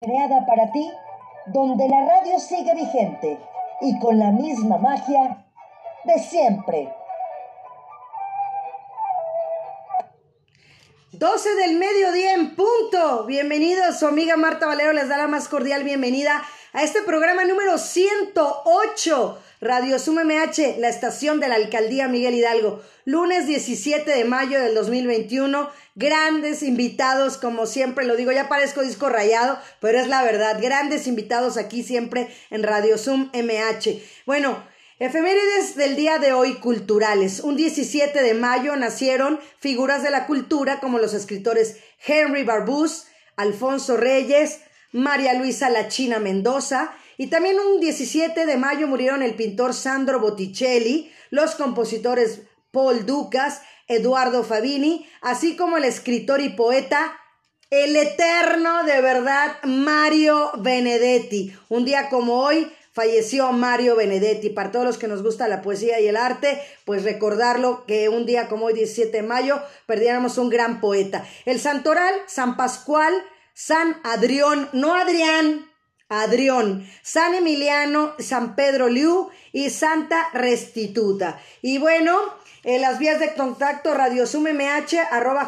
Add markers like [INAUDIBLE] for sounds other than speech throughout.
creada para ti, donde la radio sigue vigente y con la misma magia de siempre. 12 del mediodía en punto. Bienvenidos, su amiga Marta Valero les da la más cordial bienvenida a este programa número 108. Radio Sum MH, la estación de la Alcaldía Miguel Hidalgo. Lunes 17 de mayo del 2021. Grandes invitados, como siempre lo digo, ya parezco disco rayado, pero es la verdad. Grandes invitados aquí siempre en Radio Zoom MH. Bueno, Efemérides del día de hoy culturales. Un 17 de mayo nacieron figuras de la cultura como los escritores Henry Barbus, Alfonso Reyes, María Luisa Lachina Mendoza, y también un 17 de mayo murieron el pintor Sandro Botticelli, los compositores Paul Ducas, Eduardo Fabini, así como el escritor y poeta el eterno de verdad Mario Benedetti. Un día como hoy falleció Mario Benedetti. Para todos los que nos gusta la poesía y el arte, pues recordarlo que un día como hoy, 17 de mayo, perdiéramos un gran poeta. El santoral, San Pascual, San Adrión, no Adrián, Adrión, San Emiliano, San Pedro Liu y Santa Restituta. Y bueno, en las vías de contacto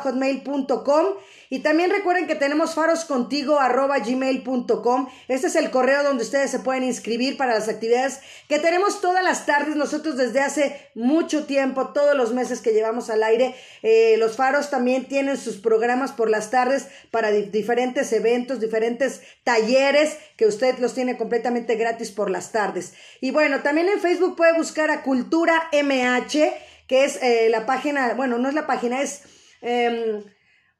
hotmail.com y también recuerden que tenemos faroscontigo arroba gmail.com. Este es el correo donde ustedes se pueden inscribir para las actividades que tenemos todas las tardes. Nosotros desde hace mucho tiempo, todos los meses que llevamos al aire, eh, los faros también tienen sus programas por las tardes para diferentes eventos, diferentes talleres que usted los tiene completamente gratis por las tardes. Y bueno, también en Facebook puede buscar a Cultura MH, que es eh, la página, bueno, no es la página, es... Em,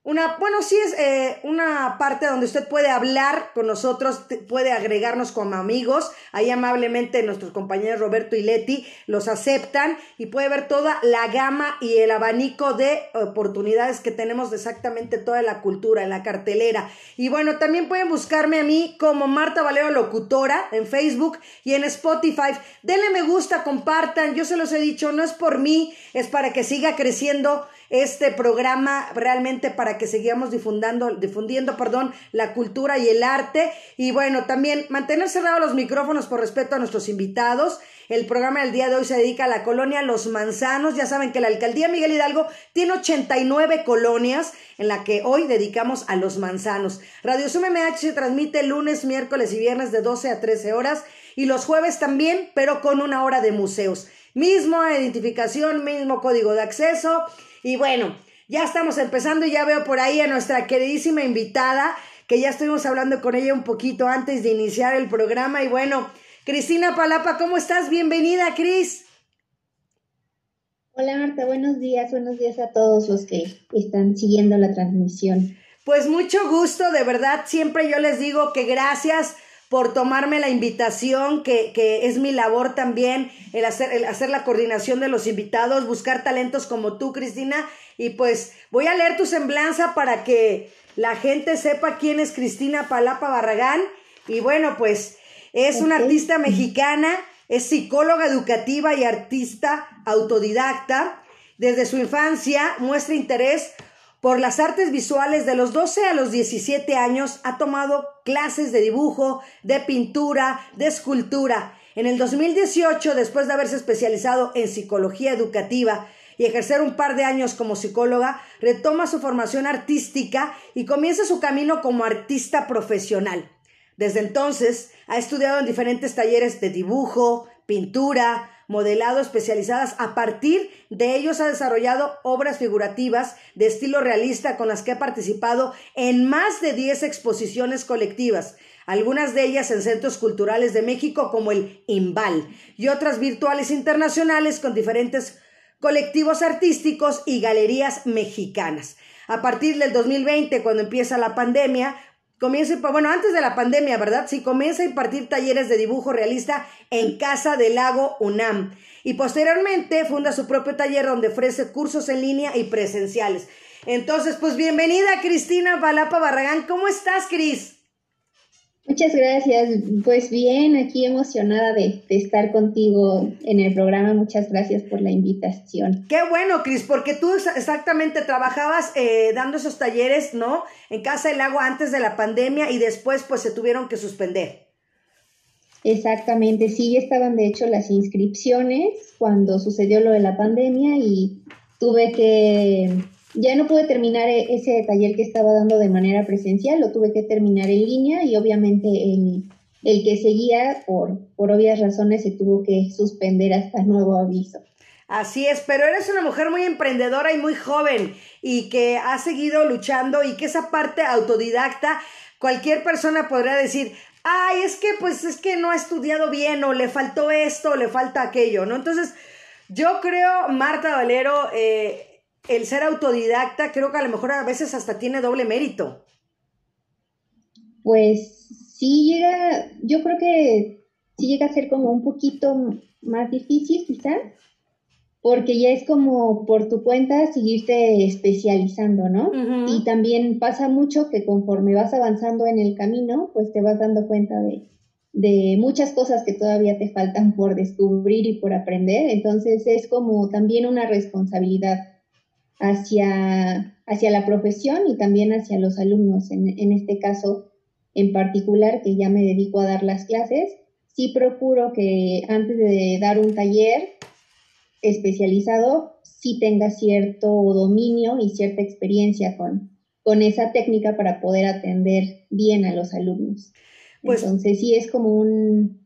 una, bueno, sí es eh, una parte donde usted puede hablar con nosotros, puede agregarnos como amigos. Ahí amablemente nuestros compañeros Roberto y Leti los aceptan y puede ver toda la gama y el abanico de oportunidades que tenemos de exactamente toda la cultura en la cartelera. Y bueno, también pueden buscarme a mí como Marta Valero Locutora en Facebook y en Spotify. Denle me gusta, compartan. Yo se los he dicho, no es por mí, es para que siga creciendo este programa realmente para que sigamos difundiendo, difundiendo perdón, la cultura y el arte. Y bueno, también mantener cerrados los micrófonos por respeto a nuestros invitados. El programa del día de hoy se dedica a la colonia Los Manzanos. Ya saben que la alcaldía Miguel Hidalgo tiene 89 colonias en la que hoy dedicamos a los manzanos. Radio Sum MH se transmite lunes, miércoles y viernes de 12 a 13 horas y los jueves también, pero con una hora de museos. Misma identificación, mismo código de acceso y bueno, ya estamos empezando y ya veo por ahí a nuestra queridísima invitada, que ya estuvimos hablando con ella un poquito antes de iniciar el programa. Y bueno, Cristina Palapa, ¿cómo estás? Bienvenida, Cris. Hola Marta, buenos días, buenos días a todos los que están siguiendo la transmisión. Pues mucho gusto, de verdad, siempre yo les digo que gracias por tomarme la invitación, que, que es mi labor también, el hacer, el hacer la coordinación de los invitados, buscar talentos como tú, Cristina. Y pues voy a leer tu semblanza para que la gente sepa quién es Cristina Palapa Barragán. Y bueno, pues es una artista mexicana, es psicóloga educativa y artista autodidacta. Desde su infancia muestra interés por las artes visuales de los 12 a los 17 años ha tomado clases de dibujo, de pintura, de escultura. En el 2018, después de haberse especializado en psicología educativa y ejercer un par de años como psicóloga, retoma su formación artística y comienza su camino como artista profesional. Desde entonces ha estudiado en diferentes talleres de dibujo, pintura, modelado especializadas. A partir de ellos ha desarrollado obras figurativas de estilo realista con las que ha participado en más de 10 exposiciones colectivas, algunas de ellas en centros culturales de México como el IMBAL y otras virtuales internacionales con diferentes colectivos artísticos y galerías mexicanas. A partir del 2020, cuando empieza la pandemia, comienza, bueno, antes de la pandemia, ¿verdad? Sí, comienza a impartir talleres de dibujo realista en Casa del Lago UNAM. Y posteriormente funda su propio taller donde ofrece cursos en línea y presenciales. Entonces, pues bienvenida Cristina Palapa Barragán. ¿Cómo estás, Cris? Muchas gracias. Pues bien, aquí emocionada de, estar contigo en el programa. Muchas gracias por la invitación. Qué bueno, Cris, porque tú exactamente trabajabas eh, dando esos talleres, ¿no? En Casa del Lago antes de la pandemia y después pues se tuvieron que suspender. Exactamente, sí, estaban de hecho las inscripciones cuando sucedió lo de la pandemia y tuve que ya no pude terminar e-, ese taller que estaba dando de manera presencial, lo tuve que terminar en línea y obviamente el, que seguía, por, por obvias razones, se tuvo que suspender hasta nuevo aviso. Así es, pero eres una mujer muy emprendedora y muy joven y que ha seguido luchando y que esa parte autodidacta, cualquier persona podría decir, ay, es que pues es que no ha estudiado bien o le faltó esto o le falta aquello, ¿no? Entonces, yo creo, Marta Valero, eh, el ser autodidacta creo que a lo mejor a veces hasta tiene doble mérito. Pues sí llega, yo creo que sí llega a ser como un poquito más difícil quizás, porque ya es como por tu cuenta seguirte especializando, ¿no? Y también pasa mucho que conforme vas avanzando en el camino, pues te vas dando cuenta de, de muchas cosas que todavía te faltan por descubrir y por aprender, entonces es como también una responsabilidad hacia, hacia la profesión y también hacia los alumnos. En, en este caso en particular, que ya me dedico a dar las clases, sí procuro que antes de dar un taller especializado, sí tenga cierto dominio y cierta experiencia con, con esa técnica para poder atender bien a los alumnos. Pues Entonces sí es como un,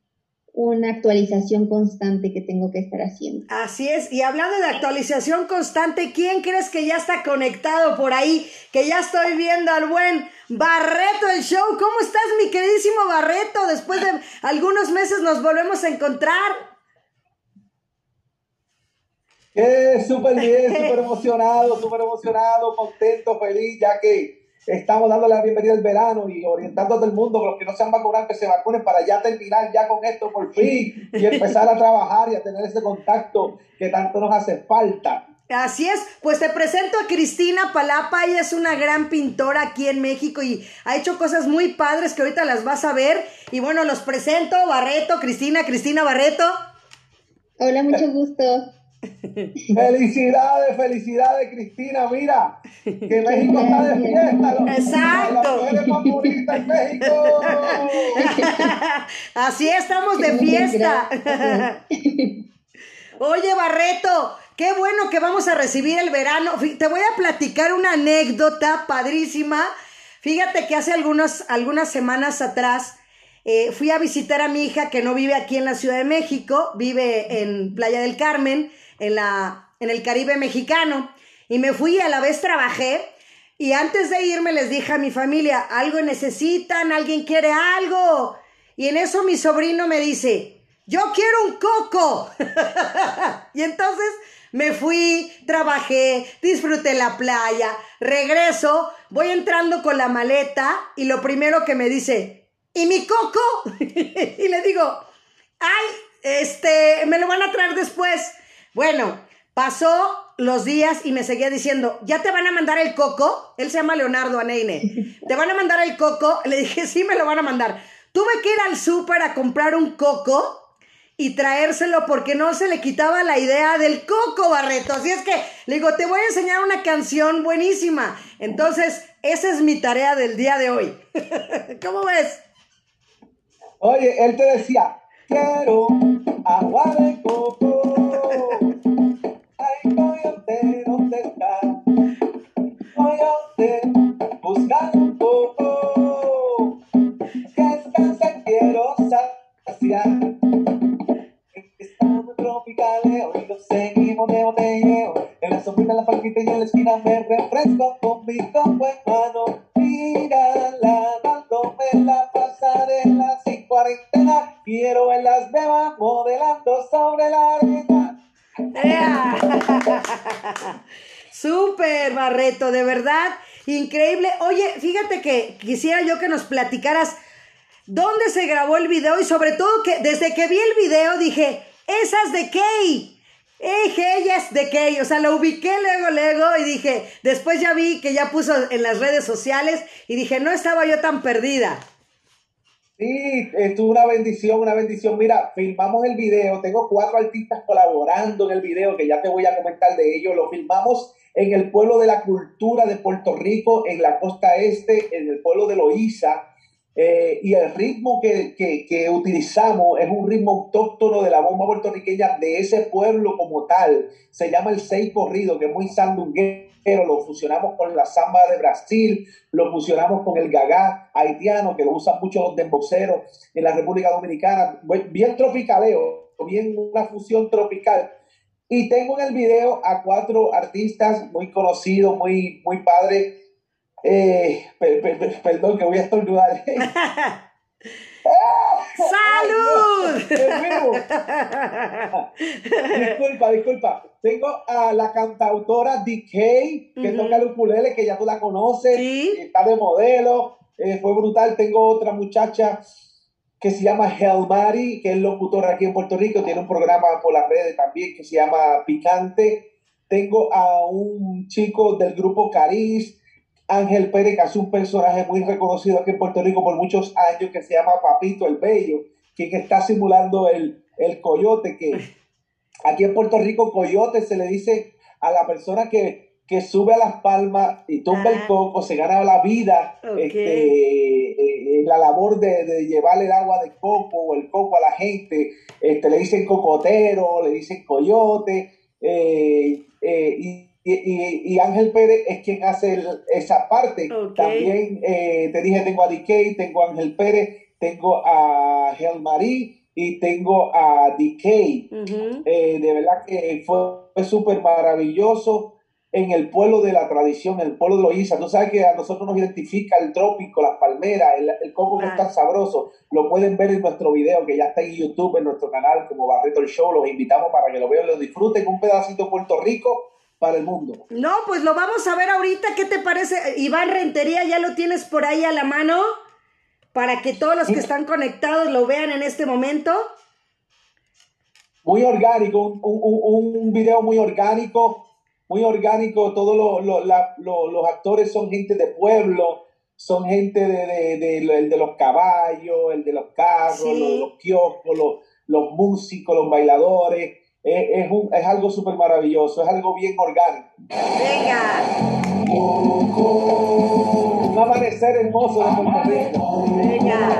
una actualización constante que tengo que estar haciendo. Así es, y hablando de actualización constante, ¿quién crees que ya está conectado por ahí? Que ya estoy viendo al buen Barreto el show. ¿Cómo estás, mi queridísimo Barreto? Después de algunos meses nos volvemos a encontrar. Eh, súper bien, [LAUGHS] súper emocionado, súper emocionado, contento, feliz, ya que Estamos dándole la bienvenida al verano y orientando a todo el mundo, los que no se han vacunado, que se vacunen para ya terminar ya con esto por fin y [LAUGHS] empezar a trabajar y a tener ese contacto que tanto nos hace falta. Así es, pues te presento a Cristina Palapa, ella es una gran pintora aquí en México y ha hecho cosas muy padres que ahorita las vas a ver. Y bueno, los presento, Barreto, Cristina, Cristina Barreto. Hola, mucho gusto. [LAUGHS] Felicidades, felicidades, Cristina. Mira, que México está de fiesta. Exacto. en México. [LAUGHS] Así estamos de fiesta. Oye, Barreto, qué bueno que vamos a recibir el verano. Te voy a platicar una anécdota padrísima. Fíjate que hace algunas, algunas semanas atrás eh, fui a visitar a mi hija que no vive aquí en la Ciudad de México, vive en Playa del Carmen en, la, en el Caribe mexicano. Y me fui, a la vez trabajé. Y antes de irme les dije a mi familia, algo necesitan, alguien quiere algo. Y en eso mi sobrino me dice, yo quiero un coco. [LAUGHS] y entonces me fui, trabajé, disfruté la playa, regreso, voy entrando con la maleta y lo primero que me dice, ¿y mi coco? [LAUGHS] y le digo, ay, este, me lo van a traer después. Bueno, pasó los días y me seguía diciendo, ¿ya te van a mandar el coco? Él se llama Leonardo Aneine. [LAUGHS] ¿Te van a mandar el coco? Le dije, sí, me lo van a mandar. Tuve que ir al súper a comprar un coco y traérselo porque no se le quitaba la idea del coco, Barreto. Así es que le digo, te voy a enseñar una canción buenísima. Entonces, esa es mi tarea del día de hoy. [LAUGHS] ¿Cómo ves? Oye, él te decía, quiero agua de coco. ¿Dónde está? Coyote, busca un poco. Que descansa, quiero saciar. Estamos tropicales, hoy lo seguimos de botelleo. En la sombrita, en la palquita y en la esquina me refresco con mi copo en mano. Mírala, dándome la pasarela sin cuarentena. Quiero en las bebas modelando sobre la arena. [LAUGHS] Súper, Barreto, de verdad, increíble. Oye, fíjate que quisiera yo que nos platicaras dónde se grabó el video y sobre todo que desde que vi el video dije, esas de Kay. Eje, ellas de Kay, o sea, lo ubiqué luego, luego y dije, después ya vi que ya puso en las redes sociales y dije, no estaba yo tan perdida. Sí, estuvo una bendición, una bendición. Mira, filmamos el video, tengo cuatro artistas colaborando en el video que ya te voy a comentar de ellos. Lo filmamos en el pueblo de la cultura de Puerto Rico, en la costa este, en el pueblo de Loíza. Eh, y el ritmo que, que, utilizamos es un ritmo autóctono de la bomba puertorriqueña de ese pueblo como tal. Se llama el seis corrido, que es muy sandunguero. Lo fusionamos con la samba de Brasil, lo fusionamos con el gagá haitiano, que lo usan muchos los demboceros en la República Dominicana. Bien tropicaleo, bien una fusión tropical. Y tengo en el video a cuatro artistas muy conocidos, muy, muy padres eh, perdón, que voy a estornudar. [LAUGHS] [LAUGHS] ¡Salud! [LAUGHS] disculpa, disculpa. Tengo a la cantautora DK, que toca el ukulele, que ya tú la conoces. Está de modelo. Eh, fue brutal. Tengo otra muchacha que se llama Helmari, que es locutora aquí en Puerto Rico. Tiene un programa por las redes también que se llama Picante. Tengo a un chico del grupo Cariz Ángel Pérez, que hace un personaje muy reconocido aquí en Puerto Rico por muchos años, que se llama Papito el Bello, quien está simulando el, el coyote, que aquí en Puerto Rico coyote se le dice a la persona que, que sube a las palmas y tumba el ah. coco, se gana la vida este, eh, en la labor de, de, llevar el agua de coco o el coco a la gente, este, le dicen cocotero, le dicen coyote, eh, eh, y y, Ángel Pérez es quien hace esa parte. También eh, te dije, tengo a DK, tengo a Ángel Pérez, tengo a Gel Marie y tengo a DK. Eh, de verdad que fue, súper maravilloso en el pueblo de la tradición, el pueblo de Loíza. Tú sabes que a nosotros nos identifica el trópico, las palmeras, el, coco que es tan sabroso. Lo pueden ver en nuestro video que ya está en YouTube, en nuestro canal como Barreto el Show. Los invitamos para que lo vean, lo disfruten. Un pedacito de Puerto Rico para el mundo. No, pues lo vamos a ver ahorita. ¿Qué te parece? Iván Rentería, ya lo tienes por ahí a la mano para que todos los que están conectados lo vean en este momento. Muy orgánico, un, video muy orgánico, muy orgánico. Todos los actores son gente de pueblo, son gente de, de, los caballos, el de los carros, los, kioscos, los músicos, los bailadores es, un, es algo súper maravilloso, es algo bien orgánico. Venga. Un amanecer hermoso de Puerto Rico. Venga.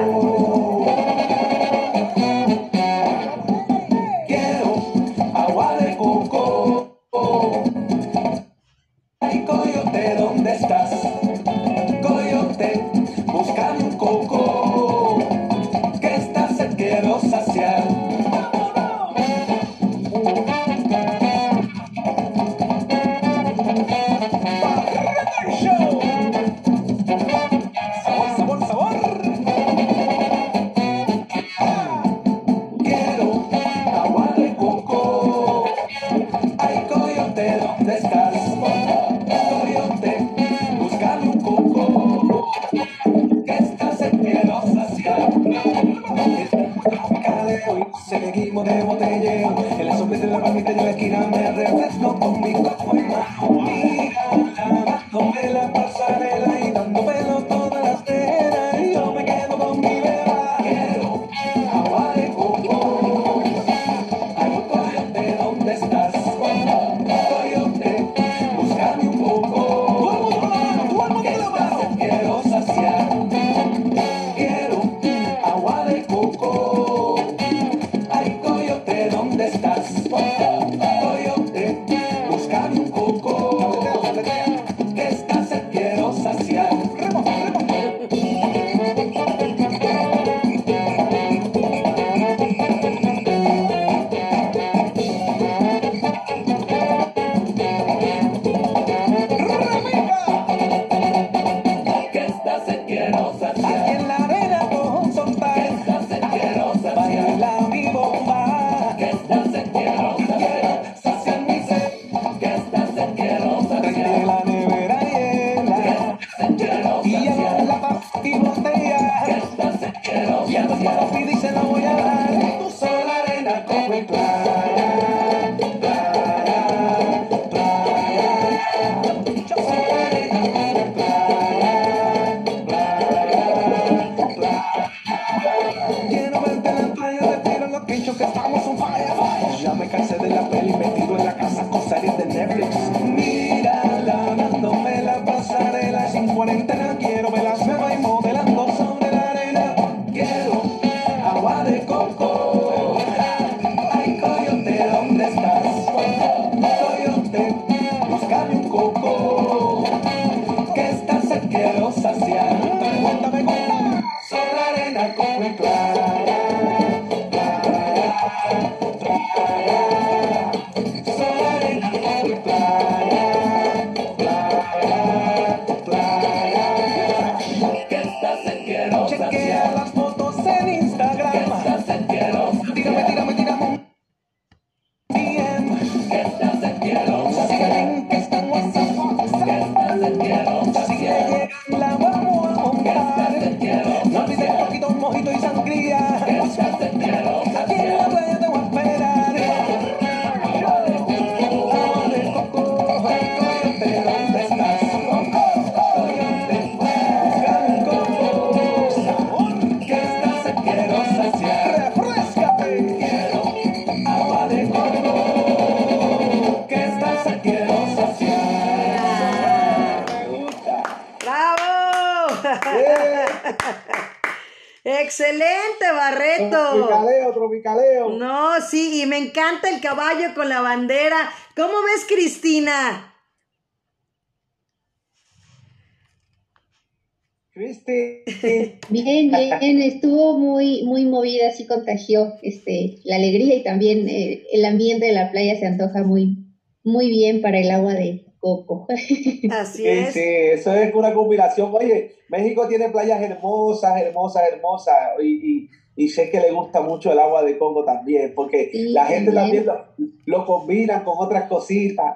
Muy bien para el agua de coco. [LAUGHS] Así Sí, es. sí, eso es una combinación. Oye, México tiene playas hermosas, hermosas, hermosas, y, y, y sé que le gusta mucho el agua de Congo también, porque Sí, la gente también también. lo, lo combinan con otras cositas.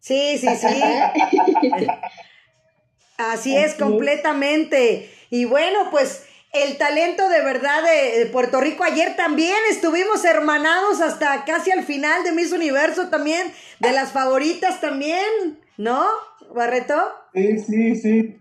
Sí, sí, sí. [LAUGHS] Así es, Así es. completamente. Y bueno, pues el talento de verdad de, Puerto Rico. Ayer también estuvimos hermanados hasta casi al final de Miss Universo también, de las favoritas también, ¿no, Barreto? Sí, sí, sí.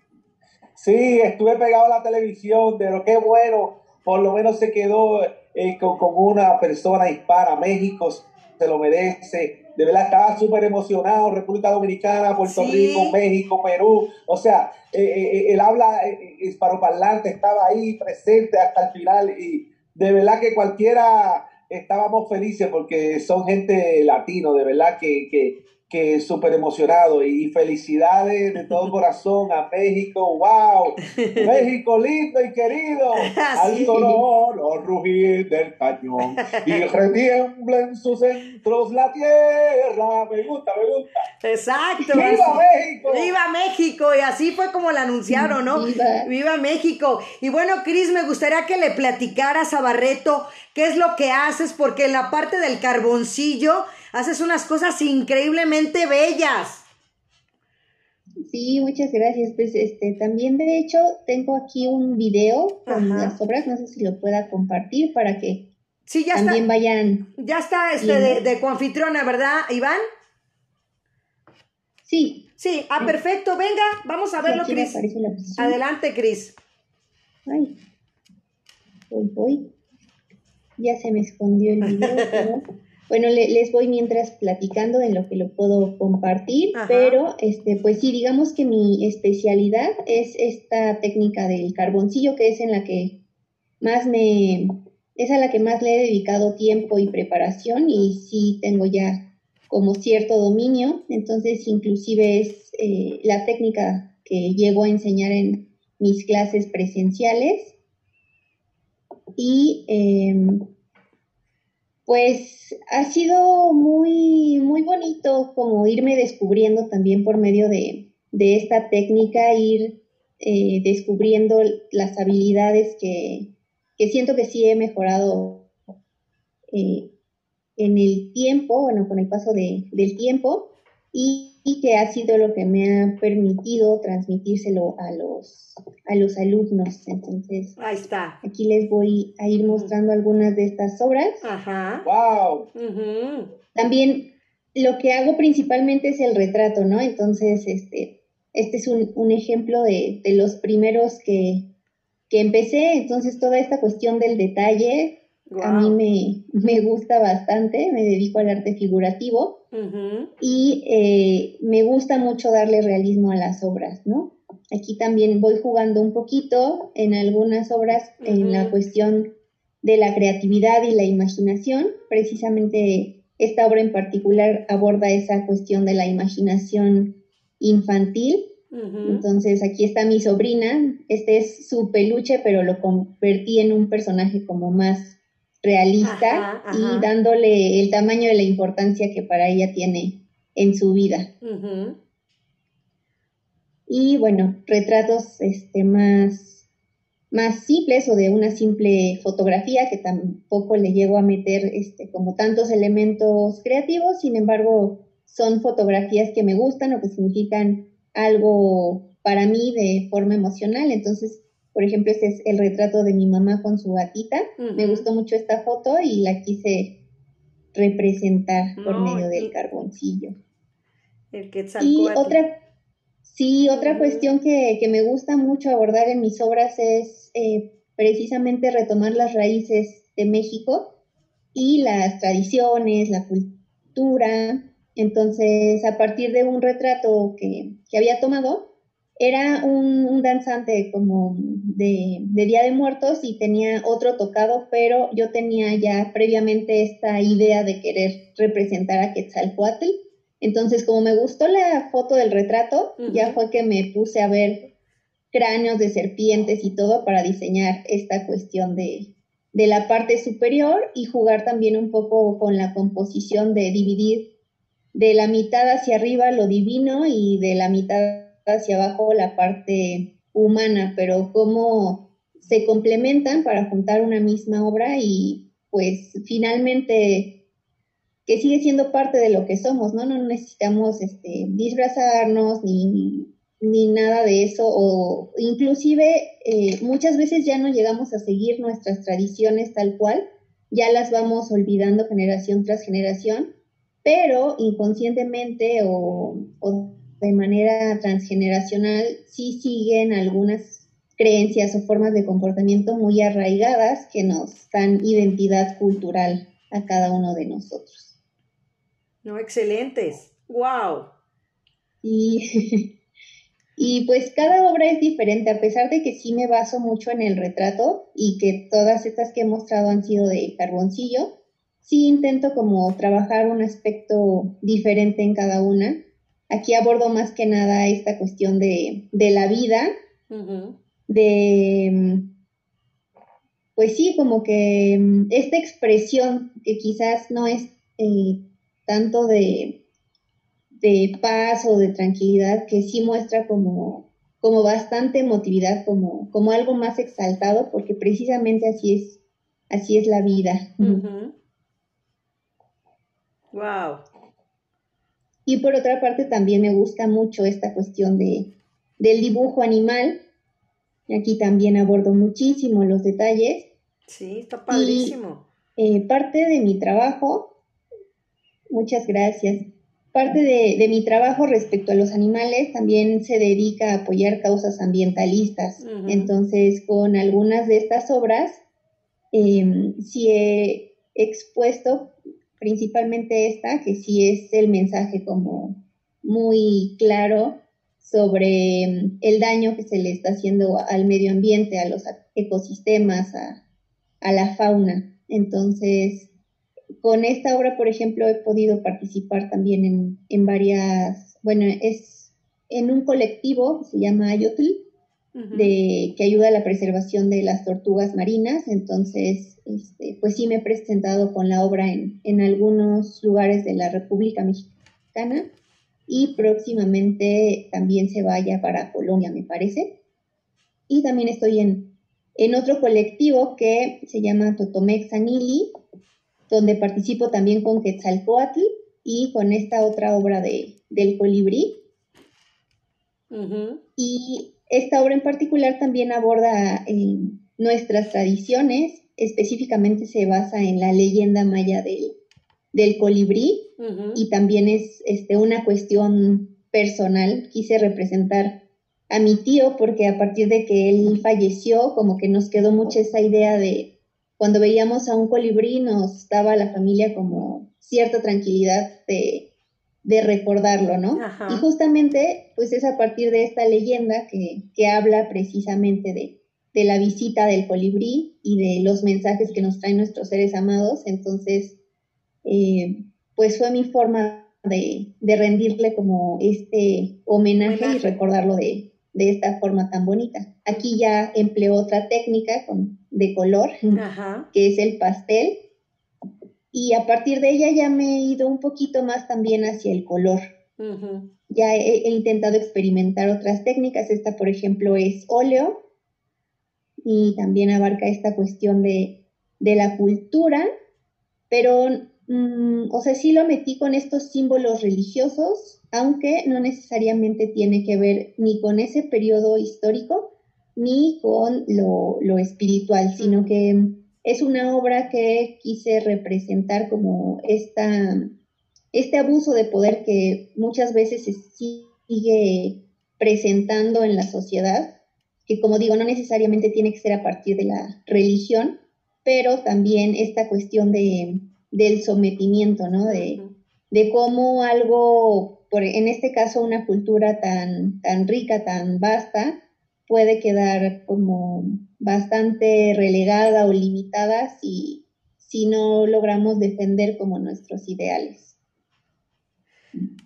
Sí, estuve pegado a la televisión, pero qué bueno, por lo menos se quedó eh, con, con una persona hispana, México se lo merece. De verdad estaba súper emocionado, República Dominicana, Puerto Sí. Rico, México, Perú. O sea, eh, eh, el habla eh, hispanoparlante estaba ahí presente hasta el final y de verdad que cualquiera estábamos felices porque son gente latino, de verdad que, que, que súper emocionado y felicidades de todo [LAUGHS] corazón a México, wow, [LAUGHS] México lindo y querido, [LAUGHS] al Sí. sonoro rugir del cañón y retiembla en sus centros la tierra, me gusta, me gusta. Exacto. ¡Viva así- México! ¡Viva México! Y así fue como la anunciaron, ¿no? Viva. ¡Viva México! Y bueno, Cris, me gustaría que le platicaras a Barreto qué es lo que haces, porque en la parte del carboncillo haces unas cosas increíblemente bellas. Sí, muchas gracias. Pues este, también de hecho tengo aquí un video con Ajá. las obras, no sé si lo pueda compartir para que Sí, ya también está. vayan. Ya está este de, de coanfitriona, ¿verdad, Iván? Sí, Sí, ah, perfecto. Venga, vamos a verlo, Cris. Adelante, Cris. Ay, voy, voy. Ya se me escondió el video. [LAUGHS] pero- Bueno, le- les voy mientras platicando en lo que lo puedo compartir, Ajá. pero este, pues sí, digamos que mi especialidad es esta técnica del carboncillo, que es en la que más me, es a la que más le he dedicado tiempo y preparación, y sí tengo ya como cierto dominio, entonces inclusive es eh, la técnica que llego a enseñar en mis clases presenciales. Y em, pues ha sido muy, muy bonito como irme descubriendo también por medio de, de esta técnica, ir eh, descubriendo las habilidades que, que siento que sí he mejorado eh, en el tiempo, bueno, con el paso de- del tiempo, y, y que ha sido lo que me ha permitido transmitírselo a los, a los alumnos. Entonces, Ahí está. aquí les voy a ir mostrando algunas de estas obras. Ajá. ¡Wow! También lo que hago principalmente es el retrato, ¿no? Entonces, este, este es un, un ejemplo de, de los primeros que, que empecé. Entonces, toda esta cuestión del detalle a mí me, me gusta bastante. Me dedico al arte figurativo Y eh, me gusta mucho darle realismo a las obras, ¿no? Aquí también voy jugando un poquito en algunas obras en la cuestión de la creatividad y la imaginación. Precisamente esta obra en particular aborda esa cuestión de la imaginación infantil. Entonces aquí está mi sobrina, este es su peluche, pero lo convertí en un personaje como más realista y dándole el tamaño de la importancia que para ella tiene en su vida. Y bueno, retratos este, más, más simples o de una simple fotografía que tampoco le llego a meter este, como tantos elementos creativos, sin embargo, son fotografías que me gustan o que significan algo para mí de forma emocional. Entonces, por ejemplo, este es el retrato de mi mamá con su gatita. Me gustó mucho esta foto y la quise representar por medio del carboncillo. El y otra, sí, otra cuestión que, me gusta mucho abordar en mis obras es eh, precisamente retomar las raíces de México y las tradiciones, la cultura, entonces, a partir de un retrato que, había tomado, era un, danzante como de, Día de Muertos y tenía otro tocado, pero yo tenía ya previamente esta idea de querer representar a Quetzalcoatl. Entonces, como me gustó la foto del retrato, ya fue que me puse a ver cráneos de serpientes y todo para diseñar esta cuestión de, de la parte superior y jugar también un poco con la composición de dividir de la mitad hacia arriba lo divino y de la mitad hacia abajo la parte humana, pero cómo se complementan para juntar una misma obra y pues finalmente que sigue siendo parte de lo que somos, ¿no? No necesitamos este, disfrazarnos ni, ni nada de eso, o inclusive eh, muchas veces ya no llegamos a seguir nuestras tradiciones tal cual, ya las vamos olvidando generación tras generación pero inconscientemente o, de manera transgeneracional sí siguen algunas creencias o formas de comportamiento muy arraigadas que nos dan identidad cultural a cada uno de nosotros. No, excelentes. ¡Wow! Y, [LAUGHS] y pues cada obra es diferente, a pesar de que sí me baso mucho en el retrato y que todas estas que he mostrado han sido de carboncillo, sí intento como trabajar un aspecto diferente en cada una. Aquí abordo más que nada esta cuestión de, la vida, de, pues sí, como que esta expresión que quizás no es eh, tanto de, de paz o de tranquilidad, que sí muestra como, como bastante emotividad, como, como algo más exaltado, porque precisamente así es, así es la vida. Wow. Y por otra parte también me gusta mucho esta cuestión de, del dibujo animal. Aquí también abordo muchísimo los detalles. Sí, está padrísimo. Eh, parte de mi trabajo, muchas gracias. Parte de, mi trabajo respecto a los animales también se dedica a apoyar causas ambientalistas. Entonces, con algunas de estas obras, eh, sí he expuesto principalmente esta, que sí es el mensaje como muy claro sobre mm, el daño que se le está haciendo al medio ambiente, a los ecosistemas, a, la fauna. Entonces, con esta obra, por ejemplo, he podido participar también en, varias, bueno, es en un colectivo que se llama Ayotl, de, que ayuda a la preservación de las tortugas marinas. Entonces, este, pues sí me he presentado con la obra en, en algunos lugares de la República Mexicana y próximamente también se vaya para Colombia, me parece. Y también estoy en, en otro colectivo que se llama Totomex Anili, donde participo también con Quetzalcoatl y con esta otra obra de, del colibrí. Y esta obra en particular también aborda eh, nuestras tradiciones, específicamente se basa en la leyenda maya del, del colibrí y también es este, una cuestión personal. Quise representar a mi tío porque a partir de que él falleció, como que nos quedó mucho esa idea de cuando veíamos a un colibrí nos daba a la familia como cierta tranquilidad de de recordarlo, ¿no? Y justamente, pues es a partir de esta leyenda que, que habla precisamente de, de, la visita del colibrí y de los mensajes que nos traen nuestros seres amados. Entonces, eh, pues fue mi forma de, rendirle como este homenaje, y recordarlo de, esta forma tan bonita. Aquí ya empleó otra técnica con, de color, que es el pastel, y a partir de ella ya me he ido un poquito más también hacia el color. Ya he, intentado experimentar otras técnicas. Esta, por ejemplo, es óleo y también abarca esta cuestión de, de la cultura, pero, mm, o sea, sí lo metí con estos símbolos religiosos, aunque no necesariamente tiene que ver ni con ese periodo histórico ni con lo, lo espiritual, sino que es una obra que quise representar como esta, este abuso de poder que muchas veces se sigue presentando en la sociedad, que como digo, no necesariamente tiene que ser a partir de la religión, pero también esta cuestión de, del sometimiento, ¿no? De, de cómo algo, por, en este caso una cultura tan, tan rica, tan vasta, puede quedar como bastante relegada o limitada si, si no logramos defender como nuestros ideales.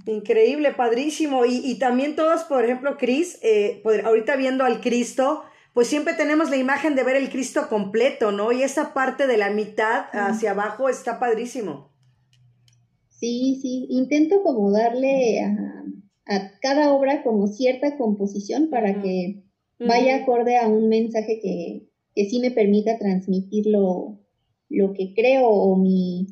Increíble, padrísimo. Y, y también todos, por ejemplo, Cris, eh, ahorita viendo al Cristo, pues siempre tenemos la imagen de ver el Cristo completo, ¿no? Y esa parte de la mitad hacia abajo está padrísimo. Sí, sí, intento como darle a, a cada obra como cierta composición para que vaya acorde a un mensaje que, que sí me permita transmitir lo, lo que creo o mi,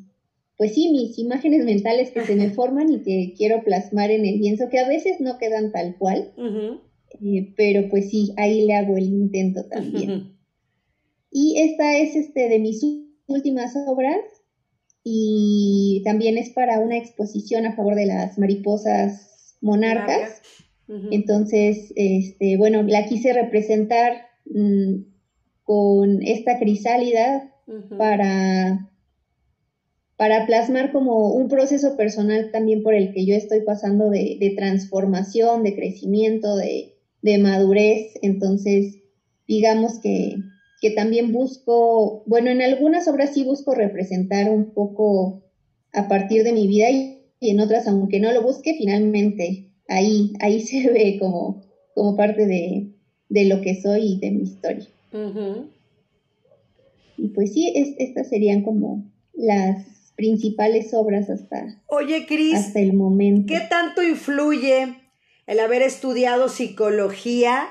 pues sí, mis imágenes mentales que se me [LAUGHS] forman y que quiero plasmar en el lienzo, que a veces no quedan tal cual, eh, pero pues sí, ahí le hago el intento también. Y esta es este de mis últimas obras y también es para una exposición a favor de las mariposas monarcas. Entonces, este, bueno, la quise representar mm, con esta crisálida para, para plasmar como un proceso personal también por el que yo estoy pasando de, de transformación, de crecimiento, de, de, madurez. Entonces, digamos que, que también busco, bueno, en algunas obras sí busco representar un poco a partir de mi vida y, y en otras, aunque no lo busque, finalmente ahí, ahí se [LAUGHS] ve como, como parte de, lo que soy y de mi historia. Y pues sí, estas serían como las principales obras hasta, Oye, Cris, hasta el momento. ¿Qué tanto influye el haber estudiado psicología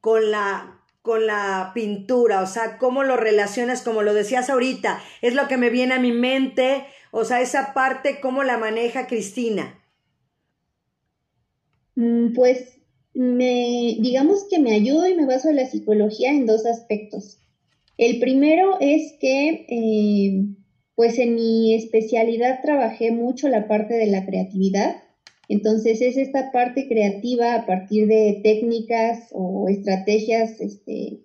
con la con la pintura, o sea, cómo lo relacionas, como lo decías ahorita, es lo que me viene a mi mente, o sea, esa parte, cómo la maneja Cristina. Mm, pues me, digamos que me ayudo y me baso en la psicología en dos aspectos. El primero es que, eh, pues en mi especialidad trabajé mucho la parte de la creatividad. Entonces es esta parte creativa a partir de técnicas o estrategias este,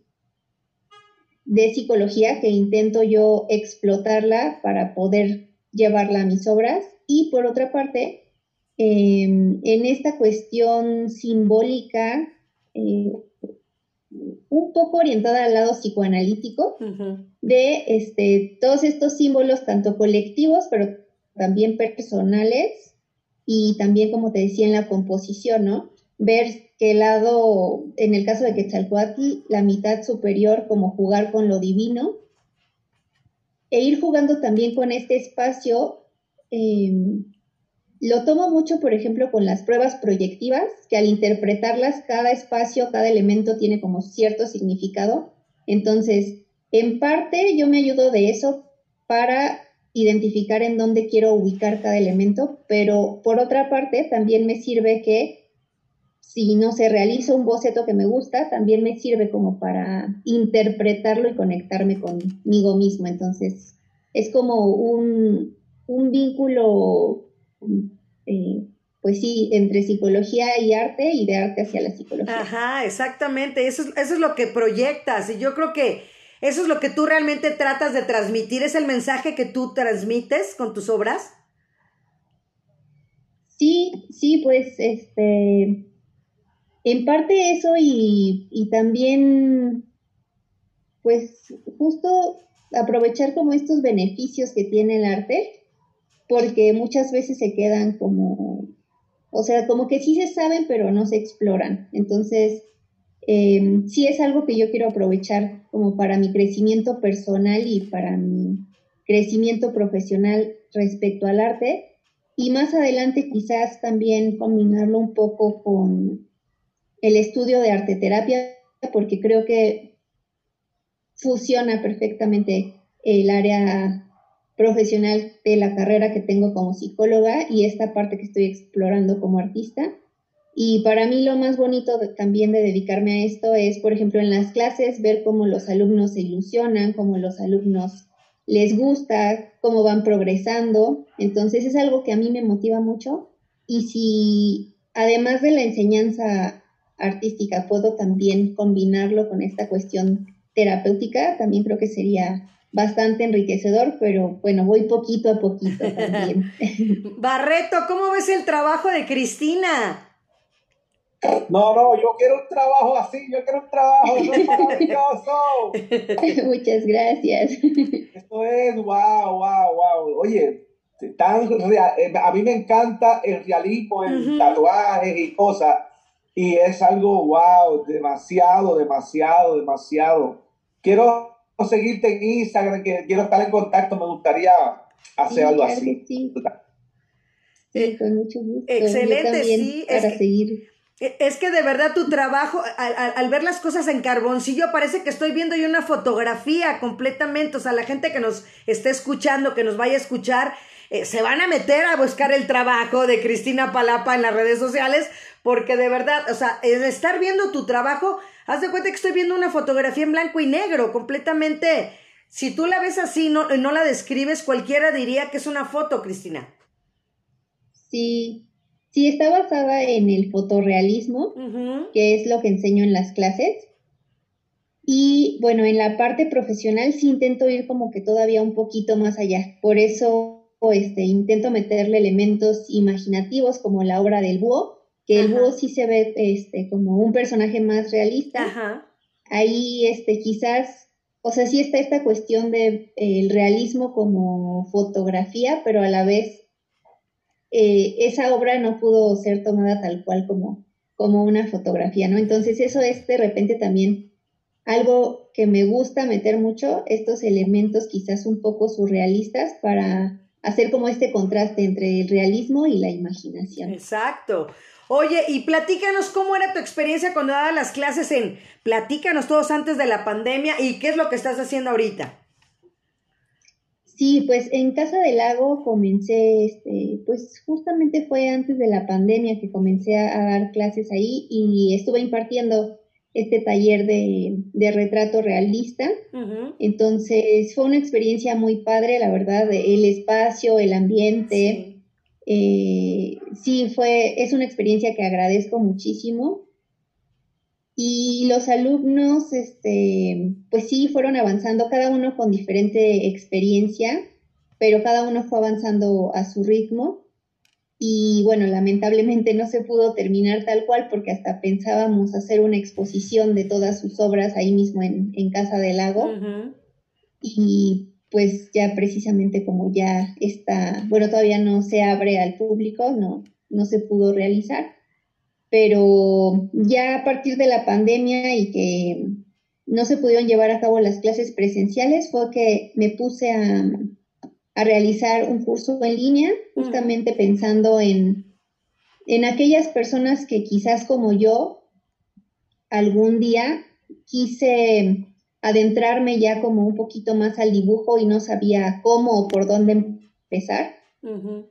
de psicología que intento yo explotarla para poder llevarla a mis obras. Y por otra parte, Em, en esta cuestión simbólica, eh, un poco orientada al lado psicoanalítico, de este, todos estos símbolos, tanto colectivos, pero también personales, y también, como te decía, en la composición, ¿no? Ver qué lado, en el caso de Quetzalcoatl, la mitad superior, como jugar con lo divino, e ir jugando también con este espacio eh, lo tomo mucho, por ejemplo, con las pruebas proyectivas, que al interpretarlas, cada espacio, cada elemento tiene como cierto significado. Entonces, en parte yo me ayudo de eso para identificar en dónde quiero ubicar cada elemento, pero por otra parte también me sirve que si no se realiza un boceto que me gusta, también me sirve como para interpretarlo y conectarme conmigo mismo. Entonces, es como un, un vínculo eh, pues sí, entre psicología y arte y de arte hacia la psicología. Ajá, exactamente, eso es, eso es lo que proyectas y yo creo que eso es lo que tú realmente tratas de transmitir, es el mensaje que tú transmites con tus obras. Sí, sí, pues este, en parte eso y, y también, pues justo aprovechar como estos beneficios que tiene el arte porque muchas veces se quedan como, o sea, como que sí se saben, pero no se exploran. Entonces, eh, sí es algo que yo quiero aprovechar como para mi crecimiento personal y para mi crecimiento profesional respecto al arte. Y más adelante quizás también combinarlo un poco con el estudio de arte terapia, porque creo que fusiona perfectamente el área profesional de la carrera que tengo como psicóloga y esta parte que estoy explorando como artista. Y para mí lo más bonito también de dedicarme a esto es, por ejemplo, en las clases, ver cómo los alumnos se ilusionan, cómo los alumnos les gusta, cómo van progresando. Entonces es algo que a mí me motiva mucho. Y si además de la enseñanza artística puedo también combinarlo con esta cuestión terapéutica, también creo que sería bastante enriquecedor, pero bueno, voy poquito a poquito [LAUGHS] también. [LAUGHS] Barreto, ¿cómo ves el trabajo de Cristina? No, no, yo quiero un trabajo así, yo quiero un trabajo, maravilloso. [LAUGHS] Muchas gracias. Esto es, wow, wow, wow. Oye, tan eh, a mí me encanta el realismo, el tatuaje y cosas, y es algo, wow, demasiado, demasiado, demasiado. Quiero seguirte en Instagram, que quiero estar en contacto, me gustaría hacer algo así. Sí. sí. con mucho gusto. Excelente, sí. Para seguir. E, es que de verdad tu trabajo, al, ver las cosas en carboncillo, parece que estoy viendo yo una fotografía completamente. O sea, la gente que nos esté escuchando, que nos vaya a escuchar, eh, se van a meter a buscar el trabajo de Cristina Palapa en las redes sociales, porque de verdad, o sea, el estar viendo tu trabajo, haz de cuenta que estoy viendo una fotografía en blanco y negro, completamente. Si tú la ves así, no, no la describes, cualquiera diría que es una foto, Cristina. Sí, sí, está basada en el fotorrealismo, que es lo que enseño en las clases. Y bueno, en la parte profesional sí intento ir como que todavía un poquito más allá. Por eso este, intento meterle elementos imaginativos como la obra del búho, que el búho sí se ve este, como un personaje más realista. Ahí este, quizás, o sea, sí está esta cuestión de el realismo como fotografía, pero a la vez eh, esa obra no pudo ser tomada tal cual como, como una fotografía, ¿no? Entonces eso es de repente también algo que me gusta meter mucho, estos elementos quizás un poco surrealistas para hacer como este contraste entre el realismo y la imaginación. Exacto. Oye, y platícanos cómo era tu experiencia cuando dabas las clases en Platícanos todos antes de la pandemia y qué es lo que estás haciendo ahorita. Sí, pues en Casa del Lago comencé, este, pues justamente fue antes de la pandemia que comencé a, dar clases ahí y estuve impartiendo este taller de, de retrato realista. Entonces fue una experiencia muy padre, la verdad, el espacio, el ambiente. Eh, sí, fue, es una experiencia que agradezco muchísimo. Y los alumnos, este, pues sí, fueron avanzando, cada uno con diferente experiencia, pero cada uno fue avanzando a su ritmo y bueno, lamentablemente no se pudo terminar tal cual porque hasta pensábamos hacer una exposición de todas sus obras ahí mismo en, Casa del Lago. Y pues ya precisamente como ya está, bueno, todavía no se abre al público, no, no se pudo realizar, pero ya a partir de la pandemia y que no se pudieron llevar a cabo las clases presenciales fue que me puse a, a realizar un curso en línea, justamente pensando en, en aquellas personas que quizás como yo algún día quise adentrarme ya como un poquito más al dibujo y no sabía cómo o por dónde empezar.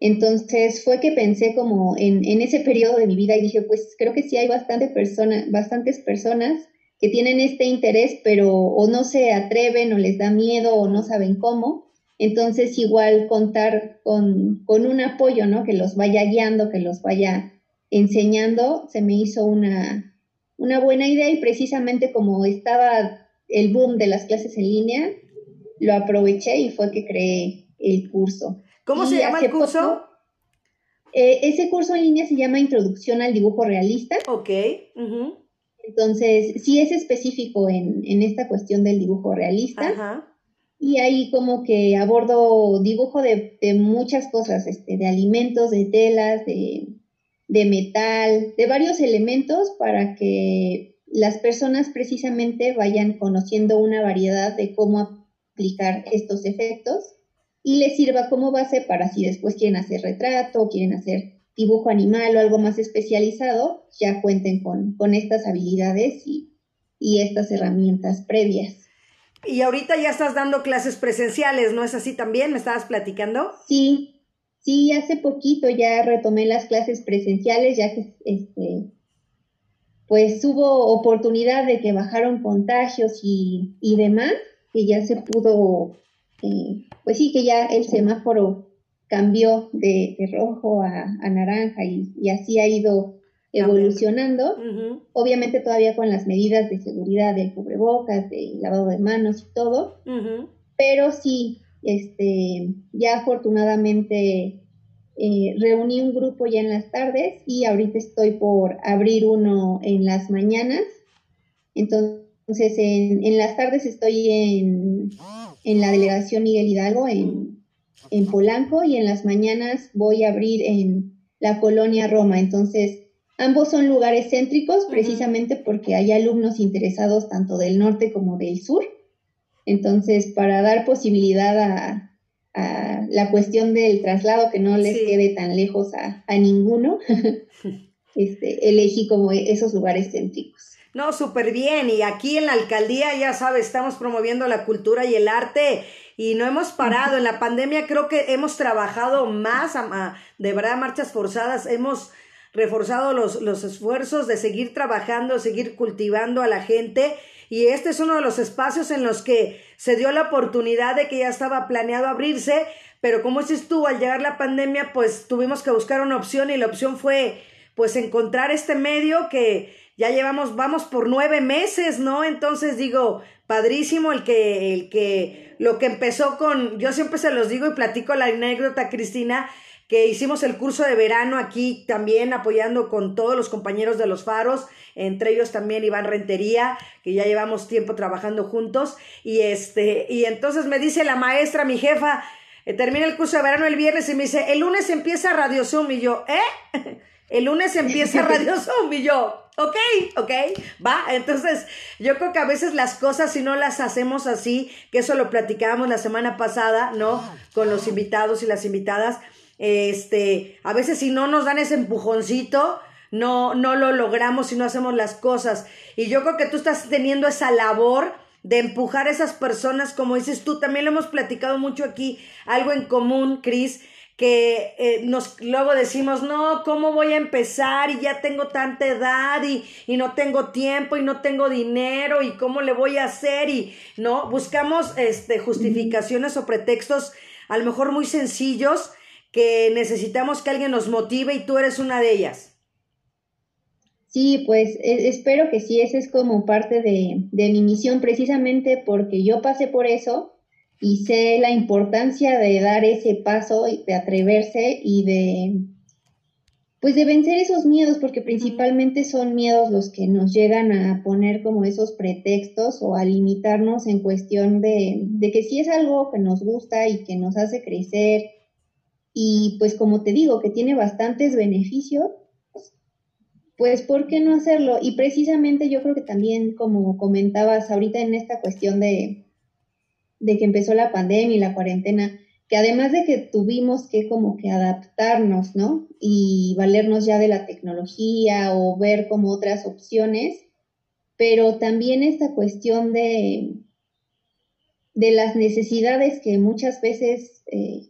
Entonces fue que pensé como en, en, ese periodo de mi vida y dije, pues creo que sí hay bastante persona, bastantes personas que tienen este interés, pero o no se atreven o les da miedo o no saben cómo. Entonces, igual contar con, un apoyo, ¿no? Que los vaya guiando, que los vaya enseñando, se me hizo una, una buena idea y precisamente como estaba el boom de las clases en línea, lo aproveché y fue que creé el curso. ¿Cómo se llama el curso? Eh, ese curso en línea se llama Introducción al Dibujo Realista. Ok. Entonces, sí es específico en, en, esta cuestión del dibujo realista. Ajá y ahí como que abordo dibujo de, muchas cosas, este, de alimentos, de telas, de, de metal, de varios elementos para que las personas precisamente vayan conociendo una variedad de cómo aplicar estos efectos y les sirva como base para si después quieren hacer retrato, quieren hacer dibujo animal o algo más especializado, ya cuenten con, con estas habilidades y, y estas herramientas previas. Y ahorita ya estás dando clases presenciales, ¿no es así también? ¿Me estabas platicando? Sí, sí, hace poquito ya retomé las clases presenciales, ya que este, pues hubo oportunidad de que bajaron contagios y, y demás, que ya se pudo, eh, pues sí, que ya el semáforo cambió de, rojo a, naranja y, y, así ha ido evolucionando, obviamente todavía con las medidas de seguridad del cubrebocas, del lavado de manos y todo, pero sí, este, ya afortunadamente eh, reuní un grupo ya en las tardes y ahorita estoy por abrir uno en las mañanas, entonces en, en las tardes estoy en, en la delegación Miguel Hidalgo, en, en Polanco, y en las mañanas voy a abrir en la colonia Roma, entonces Ambos son lugares céntricos precisamente porque hay alumnos interesados tanto del norte como del sur. Entonces, para dar posibilidad a, la cuestión del traslado, que no les quede tan lejos a, ninguno, [LAUGHS] este, elegí como esos lugares céntricos. No, súper bien. Y aquí en la alcaldía, ya sabes, estamos promoviendo la cultura y el arte y no hemos parado. En la pandemia creo que hemos trabajado más, de verdad, marchas forzadas. Hemos reforzado los, los esfuerzos de seguir trabajando, seguir cultivando a la gente y este es uno de los espacios en los que se dio la oportunidad de que ya estaba planeado abrirse, pero como dices tú, al llegar la pandemia, pues tuvimos que buscar una opción y la opción fue pues encontrar este medio que ya llevamos, vamos por nueve meses, ¿no? Entonces digo, padrísimo el que, el que, lo que empezó con, yo siempre se los digo y platico la anécdota, Cristina, que hicimos el curso de verano aquí también apoyando con todos los compañeros de los faros, entre ellos también Iván Rentería, que ya llevamos tiempo trabajando juntos, y este, y entonces me dice la maestra, mi jefa, eh, termina el curso de verano el viernes y me dice, el lunes empieza Radio Zoom, y yo, ¿eh? [LAUGHS] El lunes empieza [LAUGHS] Radio Zoom, y yo, ok, ok, va. Entonces, yo creo que a veces las cosas, si no las hacemos así, que eso lo platicábamos la semana pasada, ¿no? Con los invitados y las invitadas, este, a veces si no nos dan ese empujoncito, no, no lo logramos si no hacemos las cosas. Y yo creo que tú estás teniendo esa labor de empujar a esas personas, como dices tú, también lo hemos platicado mucho aquí, algo en común, Cris, que eh, nos luego decimos, no, ¿cómo voy a empezar? Y ya tengo tanta edad y, y, no tengo tiempo y no tengo dinero y cómo le voy a hacer y no, buscamos este, justificaciones o pretextos a lo mejor muy sencillos que necesitamos que alguien nos motive y tú eres una de ellas. Sí, pues e, espero que sí, esa es como parte de, de mi misión, precisamente porque yo pasé por eso y sé la importancia de dar ese paso, de atreverse y de, pues de vencer esos miedos, porque principalmente son miedos los que nos llegan a poner como esos pretextos o a limitarnos en cuestión de, de que si es algo que nos gusta y que nos hace crecer y pues como te digo, que tiene bastantes beneficios, pues ¿por qué no hacerlo? Y precisamente yo creo que también, como comentabas ahorita en esta cuestión de, de que empezó la pandemia y la cuarentena, que además de que tuvimos que como que adaptarnos, ¿no? Y valernos ya de la tecnología o ver como otras opciones, pero también esta cuestión de, de las necesidades que muchas veces eh,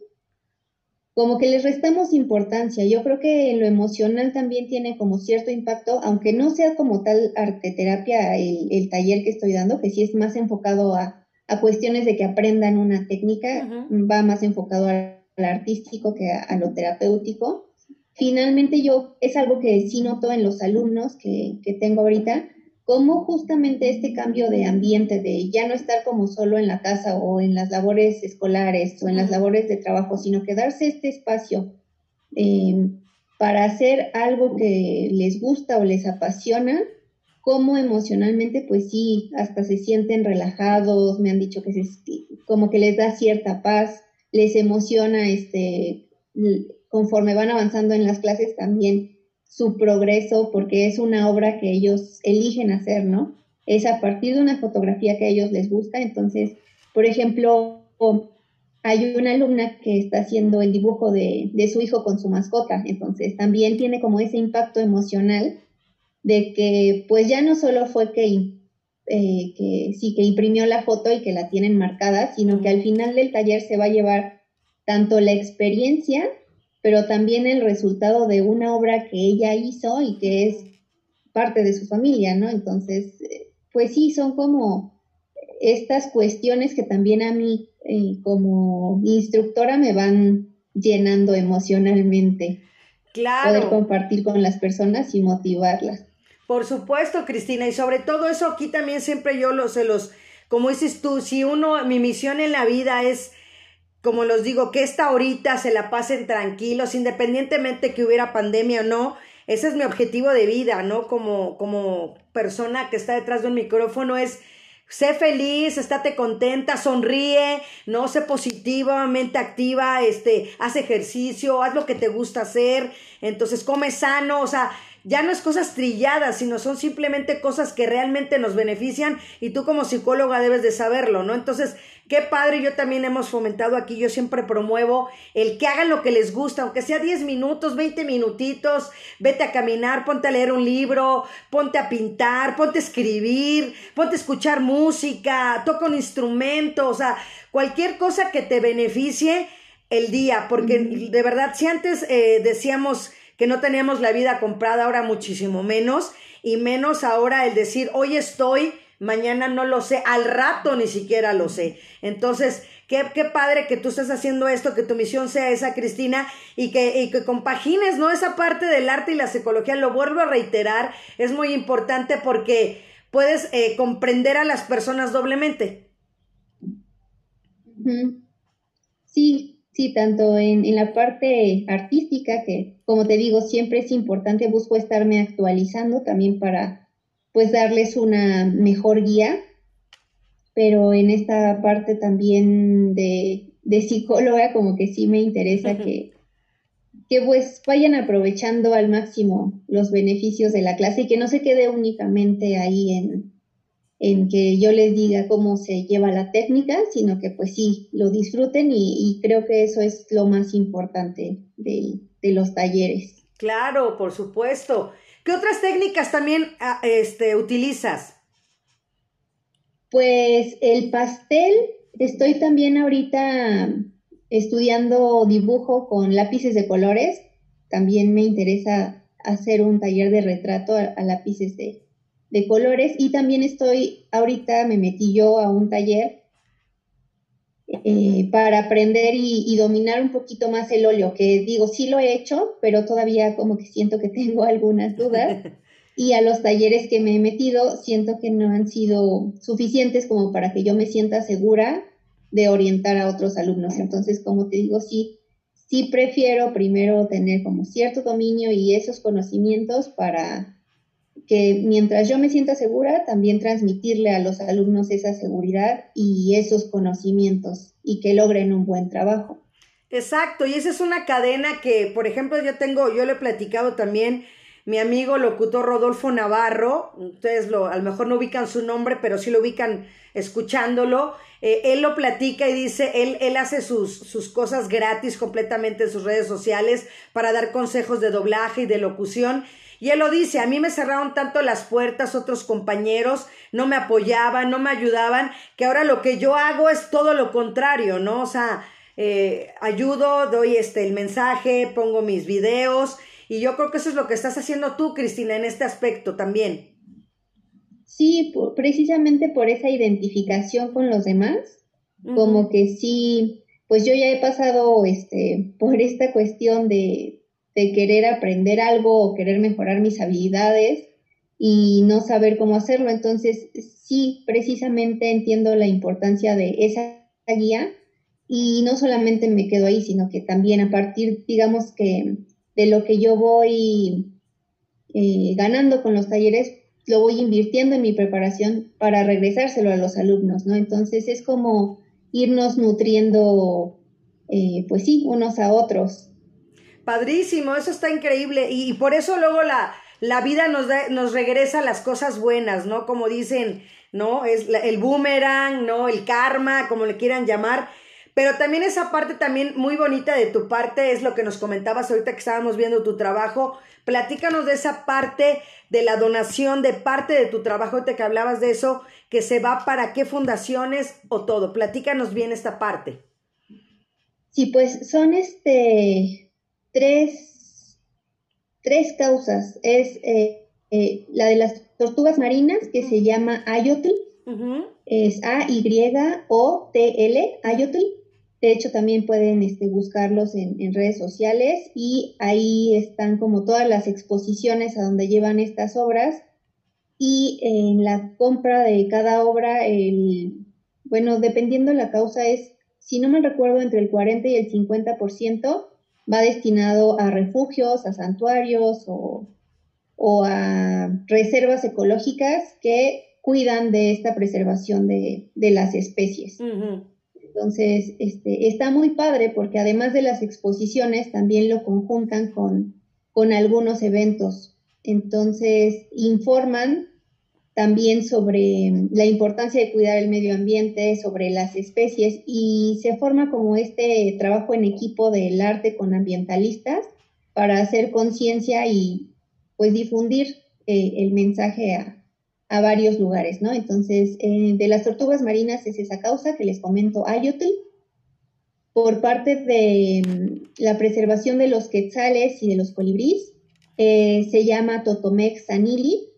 como que les restamos importancia. Yo creo que en lo emocional también tiene como cierto impacto, aunque no sea como tal arteterapia el, el taller que estoy dando, que sí es más enfocado a, a cuestiones de que aprendan una técnica, va más enfocado al, artístico que a, lo terapéutico. Finalmente yo es algo que sí noto en los alumnos que, que tengo ahorita, cómo justamente este cambio de ambiente, de ya no estar como solo en la casa o en las labores escolares o en las labores de trabajo, sino que darse este espacio em, para hacer algo que les gusta o les apasiona, cómo emocionalmente, pues sí, hasta se sienten relajados, me han dicho que se, como que les da cierta paz, les emociona este conforme van avanzando en las clases también su progreso porque es una obra que ellos eligen hacer, ¿no? Es a partir de una fotografía que a ellos les gusta, entonces, por ejemplo, hay una alumna que está haciendo el dibujo de, de su hijo con su mascota, entonces también tiene como ese impacto emocional de que pues ya no solo fue que eh, que sí, que imprimió la foto y que la tienen marcada, sino que al final del taller se va a llevar tanto la experiencia, pero también el resultado de una obra que ella hizo y que es parte de su familia, ¿no? Entonces, eh, pues sí, son como estas cuestiones que también a mí eh, como instructora me van llenando emocionalmente. Claro. Poder compartir con las personas y motivarlas. Por supuesto, Cristina, y sobre todo eso aquí también siempre yo lo, se los, como dices tú, si uno, mi misión en la vida es, como los digo, que esta ahorita se la pasen tranquilos, independientemente que hubiera pandemia o no, ese es mi objetivo de vida, ¿no? Como, como persona que está detrás de un micrófono es sé feliz, estate contenta, sonríe, no sé positivamente activa, este, haz ejercicio, haz lo que te gusta hacer, entonces come sano, o sea, ya no es cosas trilladas, sino son simplemente cosas que realmente nos benefician y tú como psicóloga debes de saberlo, ¿no? Entonces, qué padre, yo también hemos fomentado aquí, yo siempre promuevo el que hagan lo que les gusta, aunque sea 10 minutos, 20 minutitos, vete a caminar, ponte a leer un libro, ponte a pintar, ponte a escribir, ponte a escuchar música, toca un instrumento, o sea, cualquier cosa que te beneficie el día, porque de verdad, si antes eh, decíamos que no teníamos la vida comprada, ahora muchísimo menos, y menos ahora el decir, hoy estoy, mañana no lo sé, al rato ni siquiera lo sé. Entonces, qué, qué padre que tú estés haciendo esto, que tu misión sea esa, Cristina, y que, y que compagines, ¿no? Esa parte del arte y la psicología, lo vuelvo a reiterar, es muy importante porque puedes eh, comprender a las personas doblemente. Sí, Sí, tanto en, la parte artística, que como te digo, siempre es importante, busco estarme actualizando también para pues darles una mejor guía, pero en esta parte también de, de psicóloga como que sí me interesa que, que pues vayan aprovechando al máximo los beneficios de la clase y que no se quede únicamente ahí en, en que yo les diga cómo se lleva la técnica, sino que pues sí, lo disfruten y, creo que eso es lo más importante de, los talleres. Claro, por supuesto. ¿Qué otras técnicas también ah, este, utilizas? Pues el pastel, estoy también ahorita estudiando dibujo con lápices de colores. También me interesa hacer un taller de retrato a lápices de, de colores y también estoy, ahorita me metí yo a un taller eh, para aprender y, dominar un poquito más el óleo, que digo, sí lo he hecho, pero todavía como que siento que tengo algunas dudas. [LAUGHS] Y a los talleres que me he metido, siento que no han sido suficientes como para que yo me sienta segura de orientar a otros alumnos. Entonces, como te digo, sí, sí prefiero primero tener como cierto dominio y esos conocimientos para que mientras yo me sienta segura, también transmitirle a los alumnos esa seguridad y esos conocimientos y que logren un buen trabajo. Exacto, y esa es una cadena que, por ejemplo, yo tengo, yo le he platicado también, mi amigo locutor Rodolfo Navarro, ustedes lo, a lo mejor no ubican su nombre, pero sí lo ubican escuchándolo, eh, él lo platica y dice, él, él hace sus, sus cosas gratis completamente en sus redes sociales para dar consejos de doblaje y de locución, y él lo dice, a mí me cerraron tanto las puertas, otros compañeros no me apoyaban, no me ayudaban, que ahora lo que yo hago es todo lo contrario, ¿no? O sea, eh, ayudo, doy este, el mensaje, pongo mis videos y yo creo que eso es lo que estás haciendo tú, Cristina, en este aspecto también. Sí, precisamente por esa identificación con los demás, como que sí, pues yo ya he pasado este, por esta cuestión de, de querer aprender algo o querer mejorar mis habilidades y no saber cómo hacerlo. Entonces, sí, precisamente entiendo la importancia de esa guía y no solamente me quedo ahí, sino que también a partir, digamos que de lo que yo voy eh, ganando con los talleres, lo voy invirtiendo en mi preparación para regresárselo a los alumnos, ¿no? Entonces es como irnos nutriendo, eh, pues sí, unos a otros. Padrísimo, eso está increíble y, por eso luego la, la vida nos, nos regresa las cosas buenas, ¿no? Como dicen, ¿no? Es el boomerang, ¿no? El karma, como le quieran llamar. Pero también esa parte también muy bonita de tu parte es lo que nos comentabas ahorita que estábamos viendo tu trabajo. Platícanos de esa parte de la donación de parte de tu trabajo, ahorita que hablabas de eso, que se va para qué fundaciones o todo. Platícanos bien esta parte. Sí, pues son este tres, tres causas. Es eh, eh, la de las tortugas marinas, que se llama Ayotl, es A-Y-O-T-L, Ayotl. De hecho, también pueden este, buscarlos en, en, redes sociales y ahí están como todas las exposiciones a donde llevan estas obras. Y en la compra de cada obra, el, bueno, dependiendo la causa, es, si no me recuerdo, entre el 40 y el 50% va destinado a refugios, a santuarios o, a reservas ecológicas que cuidan de esta preservación de, las especies. Entonces, este, está muy padre porque además de las exposiciones, también lo conjuntan con, con algunos eventos. Entonces, informan también sobre la importancia de cuidar el medio ambiente, sobre las especies y se forma como este trabajo en equipo del arte con ambientalistas para hacer conciencia y pues difundir eh, el mensaje a, varios lugares, ¿no? Entonces, eh, de las tortugas marinas es esa causa que les comento, Ayotl, por parte de mm, la preservación de los quetzales y de los colibríes, eh, se llama Totomex Sanili.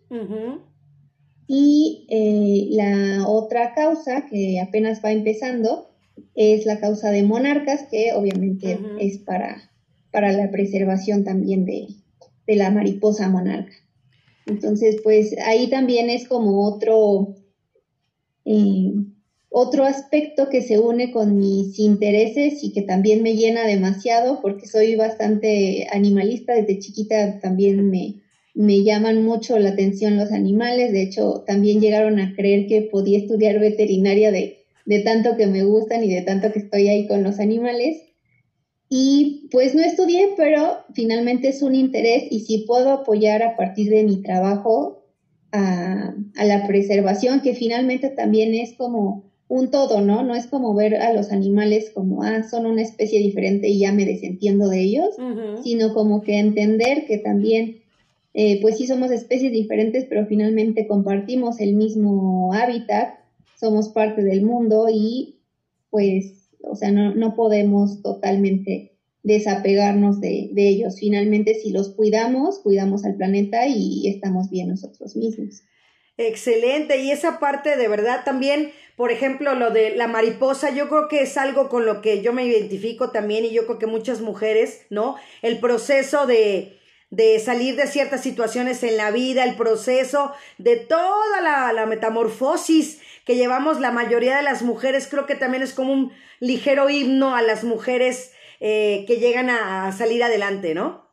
Y eh, la otra causa que apenas va empezando es la causa de monarcas, que obviamente es para, para la preservación también de, la mariposa monarca. Entonces, pues ahí también es como otro, eh, otro aspecto que se une con mis intereses y que también me llena demasiado porque soy bastante animalista, desde chiquita también me, me llaman mucho la atención los animales, de hecho también llegaron a creer que podía estudiar veterinaria de, de tanto que me gustan y de tanto que estoy ahí con los animales. Y pues no estudié, pero finalmente es un interés y si puedo apoyar a partir de mi trabajo a, a, la preservación, que finalmente también es como un todo, ¿no? No es como ver a los animales como, ah, son una especie diferente y ya me desentiendo de ellos, sino como que entender que también eh, pues sí somos especies diferentes, pero finalmente compartimos el mismo hábitat, somos parte del mundo y pues, o sea, no, podemos totalmente desapegarnos de, ellos. Finalmente, si los cuidamos, cuidamos al planeta y estamos bien nosotros mismos. Excelente, y esa parte de verdad también, por ejemplo, lo de la mariposa, yo creo que es algo con lo que yo me identifico también y yo creo que muchas mujeres, ¿no? El proceso de, de salir de ciertas situaciones en la vida, el proceso de toda la, metamorfosis que llevamos la mayoría de las mujeres, creo que también es como un ligero himno a las mujeres eh, que llegan a, salir adelante, ¿no?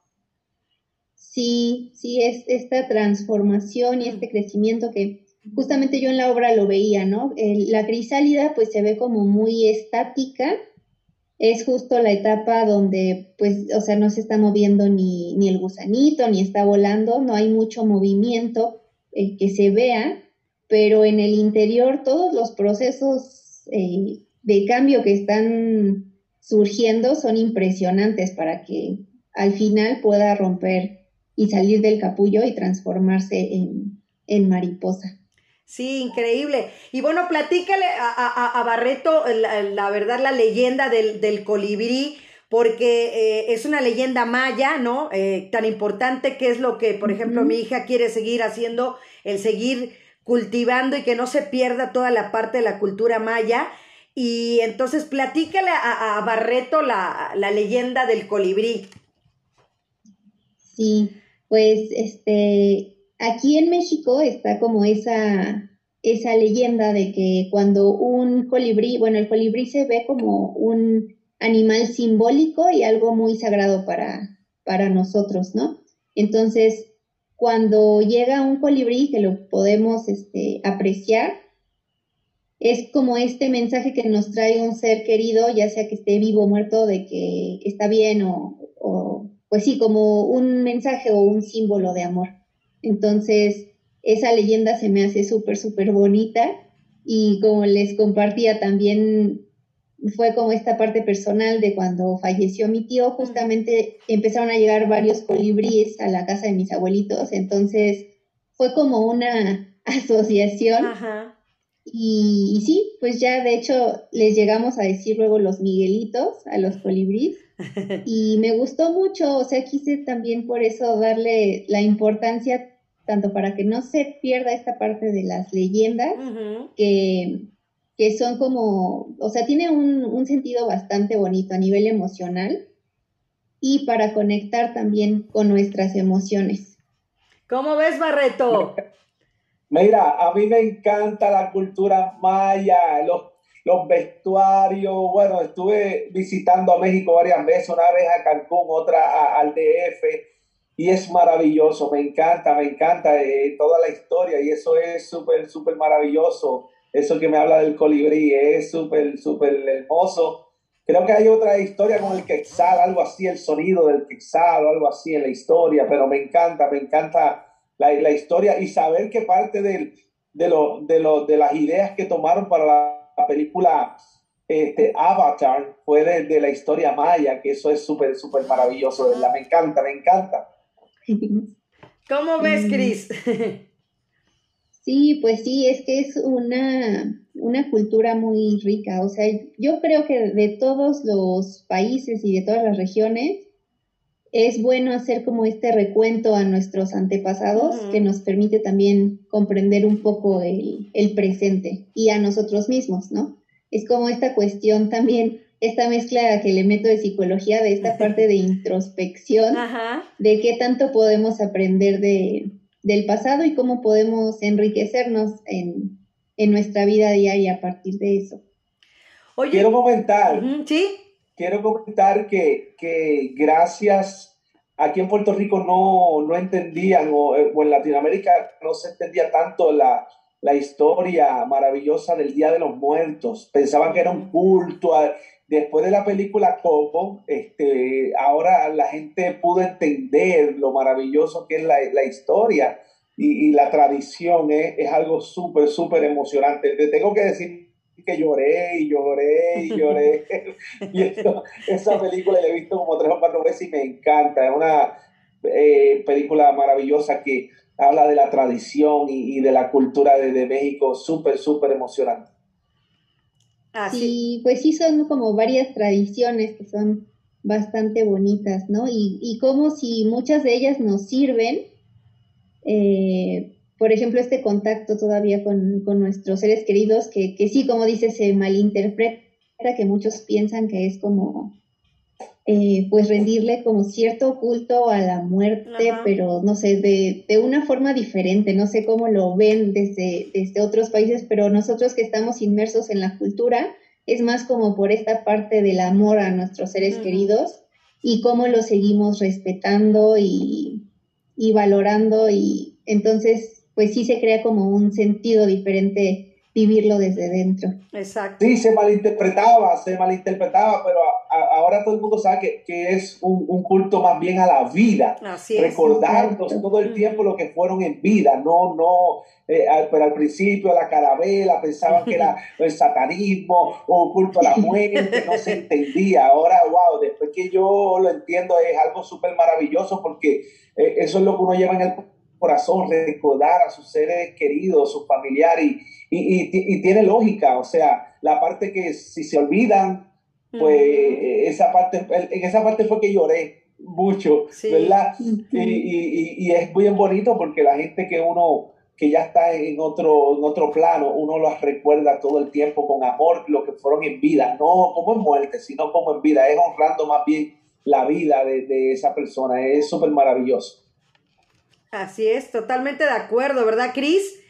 Sí, sí, es esta transformación y este crecimiento que justamente yo en la obra lo veía, ¿no? la crisálida pues se ve como muy estática, es justo la etapa donde, pues, o sea, no se está moviendo ni, ni el gusanito, ni está volando, no hay mucho movimiento eh, que se vea, pero en el interior todos los procesos eh, de cambio que están surgiendo son impresionantes para que al final pueda romper y salir del capullo y transformarse en mariposa. Sí, increíble. Y bueno, platícale a, Barreto la, verdad, la leyenda del, colibrí, porque eh, es una leyenda maya, ¿no? Eh, tan importante que es lo que, por ejemplo, mi hija quiere seguir haciendo, el seguir cultivando y que no se pierda toda la parte de la cultura maya. Y entonces platícale a, Barreto la, la leyenda del colibrí. Sí, pues este, aquí en México está como esa, esa leyenda de que cuando un colibrí, bueno, el colibrí se ve como un animal simbólico y algo muy sagrado para, para nosotros, ¿no? Entonces, cuando llega un colibrí, que lo podemos este, apreciar, es como este mensaje que nos trae un ser querido, ya sea que esté vivo o muerto, de que está bien o, o pues sí, como un mensaje o un símbolo de amor. Entonces, esa leyenda se me hace súper, súper bonita y como les compartía también fue como esta parte personal de cuando falleció mi tío, justamente empezaron a llegar varios colibríes a la casa de mis abuelitos, entonces fue como una [LAUGHS] asociación. Y, sí, pues ya de hecho les llegamos a decir luego los miguelitos a los colibríes [LAUGHS] y me gustó mucho, o sea, quise también por eso darle la importancia tanto para que no se pierda esta parte de las leyendas, que, que, son como, o sea, tiene un, un, sentido bastante bonito a nivel emocional y para conectar también con nuestras emociones. ¿Cómo ves, Barreto? [LAUGHS] Mira, a mí me encanta la cultura maya, los, los vestuarios. Bueno, estuve visitando a México varias veces, una vez a Cancún, otra al DF y es maravilloso, me encanta, me encanta eh, toda la historia y eso es súper, súper maravilloso. Eso que me habla del colibrí es súper, súper hermoso. Creo que hay otra historia con el quetzal, algo así, el sonido del quetzal o algo así en la historia, pero me encanta, me encanta la, la historia y saber que parte del, de, lo, de, lo, de las ideas que tomaron para la, película este, Avatar fue de, la historia maya, que eso es súper, súper maravilloso. Me encanta, me encanta. [LAUGHS] ¿Cómo ves, Cris? [LAUGHS] Sí, pues sí, es que es una, una cultura muy rica. O sea, yo creo que de todos los países y de todas las regiones, es bueno hacer como este recuento a nuestros antepasados que nos permite también comprender un poco el, el, presente y a nosotros mismos, ¿no? Es como esta cuestión también esta mezcla que le meto de psicología, de esta parte de introspección, [LAUGHS] de qué tanto podemos aprender de, del pasado y cómo podemos enriquecernos en, nuestra vida diaria a partir de eso. quiero comentar, quiero comentar que, gracias, aquí en Puerto Rico no, no entendían, o, o en Latinoamérica no se entendía tanto la, la historia maravillosa del Día de los Muertos. Pensaban que era un culto, después de la película Coco, este, ahora la gente pudo entender lo maravilloso que es la, historia y, la tradición. ¿eh? Es algo súper, súper emocionante. Te tengo que decir que lloré y lloré y lloré. [LAUGHS] [LAUGHS] y esa película la he visto como tres o cuatro veces y me encanta. Es una eh, película maravillosa que habla de la tradición y, de la cultura de, de México, súper, súper emocionante. Ah, sí, pues sí son como varias tradiciones que son bastante bonitas, ¿no? Y, y como si muchas de ellas nos sirven, eh, por ejemplo, este contacto todavía con, con nuestros seres queridos, que, que sí, como dices, se malinterpreta, que muchos piensan que es como eh, pues rendirle como cierto culto a la muerte, pero no sé, de, de, una forma diferente, no sé cómo lo ven desde, desde otros países, pero nosotros que estamos inmersos en la cultura, es más como por esta parte del amor a nuestros seres queridos y cómo lo seguimos respetando y, y valorando y entonces pues sí se crea como un sentido diferente vivirlo desde dentro. Exacto. Sí, se malinterpretaba, se malinterpretaba, pero ahora todo el mundo sabe que, es un, culto más bien a la vida. Así recordarnos todo el tiempo lo que fueron en vida, no, no, eh, pero al principio la carabela pensaban que era [LAUGHS] el satanismo o culto a la muerte, no se entendía. Ahora, wow, después que yo lo entiendo es algo súper maravilloso porque eh, eso es lo que uno lleva en el corazón, recordar a sus seres queridos, sus familiares, y, y, tiene lógica, o sea, la parte que si se olvidan, pues esa parte, en esa parte fue que lloré mucho, ¿verdad? y, y, es bien bonito porque la gente que uno que ya está en otro, en otro plano, uno los recuerda todo el tiempo con amor, lo que fueron en vida, no como en muerte, sino como en vida, es honrando más bien la vida de, de esa persona, es súper maravilloso. Así es, totalmente de acuerdo, ¿verdad, Cris?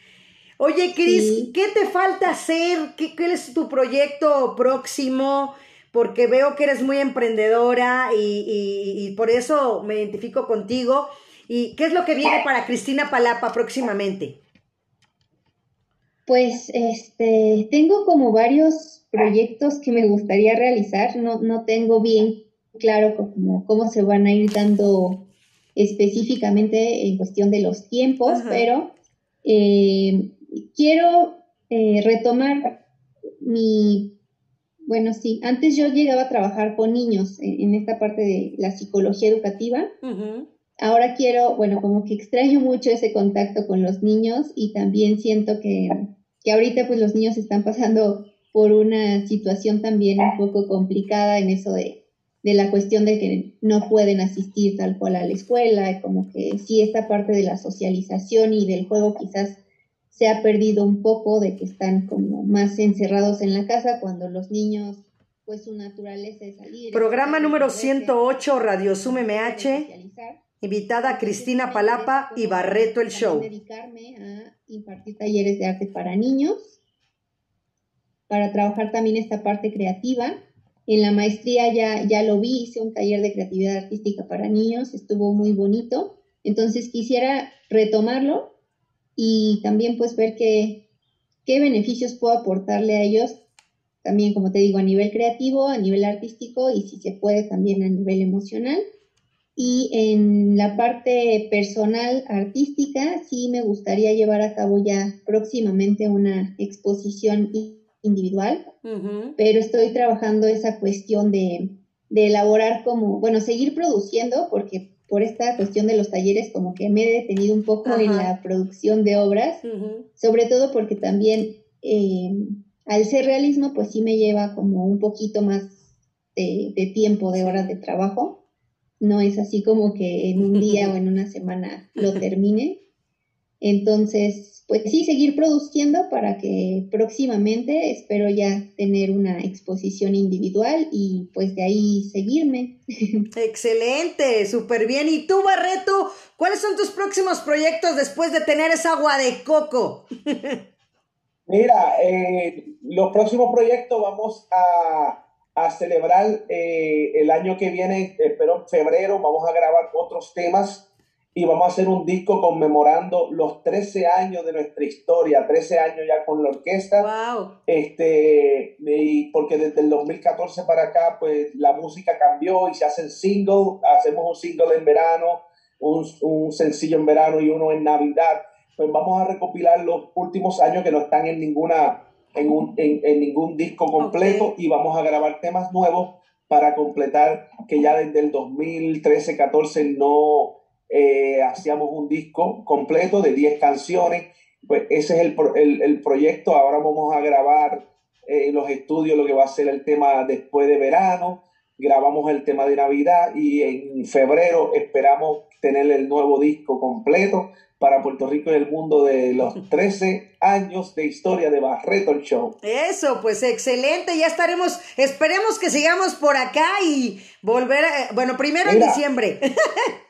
Oye, Cris, ¿qué te falta hacer? ¿Qué, es tu proyecto próximo? Porque veo que eres muy emprendedora y, por eso me identifico contigo. ¿Y qué es lo que viene para Cristina Palapa próximamente? Pues este, tengo como varios proyectos que me gustaría realizar, no, no tengo bien claro cómo, cómo se van a ir dando específicamente en cuestión de los tiempos, pero eh, quiero eh, retomar mi, bueno, sí, antes yo llegaba a trabajar con niños en, esta parte de la psicología educativa. Ahora quiero, bueno, como que extraño mucho ese contacto con los niños y también siento que, que ahorita pues los niños están pasando por una situación también un poco complicada en eso de de la cuestión de que no pueden asistir tal cual a la escuela, como que sí esta parte de la socialización y del juego quizás se ha perdido un poco, de que están como más encerrados en la casa cuando los niños, pues su naturaleza es salir. Programa número 108, Radio Sum MH, invitada Cristina Palapa y Barreto el Show. Dedicarme a impartir talleres de arte para niños, para trabajar también esta parte creativa en la maestría ya, ya lo vi, hice un taller de creatividad artística para niños, estuvo muy bonito. Entonces quisiera retomarlo y también pues ver qué, qué beneficios puedo aportarle a ellos, también como te digo, a nivel creativo, a nivel artístico y si se puede también a nivel emocional. Y en la parte personal artística, sí me gustaría llevar a cabo ya próximamente una exposición individual, pero estoy trabajando esa cuestión de, elaborar como, bueno, seguir produciendo, porque por esta cuestión de los talleres como que me he detenido un poco en la producción de obras, sobre todo porque también eh, al ser realismo, pues sí me lleva como un poquito más de, de tiempo, de horas de trabajo. No es así como que en un día [LAUGHS] o en una semana lo termine. Entonces, pues sí, seguir produciendo para que próximamente espero ya tener una exposición individual y pues de ahí seguirme. [LAUGHS] Excelente, súper bien. ¿Y tú, Barreto, cuáles son tus próximos proyectos después de tener esa agua de coco? [LAUGHS] Mira, eh, los próximos proyectos vamos a, celebrar eh, el año que viene, espero en febrero, vamos a grabar otros temas y vamos a hacer un disco conmemorando los 13 años de nuestra historia, 13 años ya con la orquesta. Wow. Este, y porque desde el 2014 para acá, pues la música cambió y se hacen singles, hacemos un single en verano, un, un sencillo en verano y uno en Navidad. Pues vamos a recopilar los últimos años que no están en ninguna, en, un, en, ningún disco completo y vamos a grabar temas nuevos para completar que ya desde el 2013-14 no eh, hacíamos un disco completo de 10 canciones. Pues ese es el, el, el proyecto. Ahora vamos a grabar eh, en los estudios lo que va a ser el tema después de verano. Grabamos el tema de Navidad y en febrero esperamos tener el nuevo disco completo para Puerto Rico y el mundo de los [LAUGHS] 13 años de historia de Barreto Show. Eso, pues excelente, ya estaremos, esperemos que sigamos por acá y volver, bueno, primero en diciembre. [LAUGHS]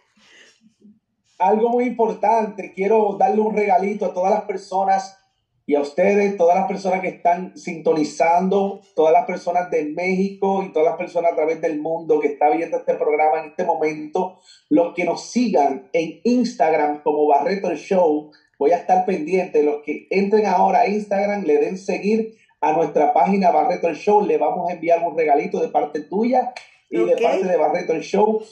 algo muy importante, quiero darle un regalito a todas las personas y a ustedes, todas las personas que están sintonizando, todas las personas de México y todas las personas a través del mundo que está viendo este programa en este momento, los que nos sigan en Instagram como Barreto el Show, voy a estar pendiente, los que entren ahora a Instagram, le den seguir a nuestra página Barreto el Show, le vamos a enviar un regalito de parte tuya y de parte de Barreto el Show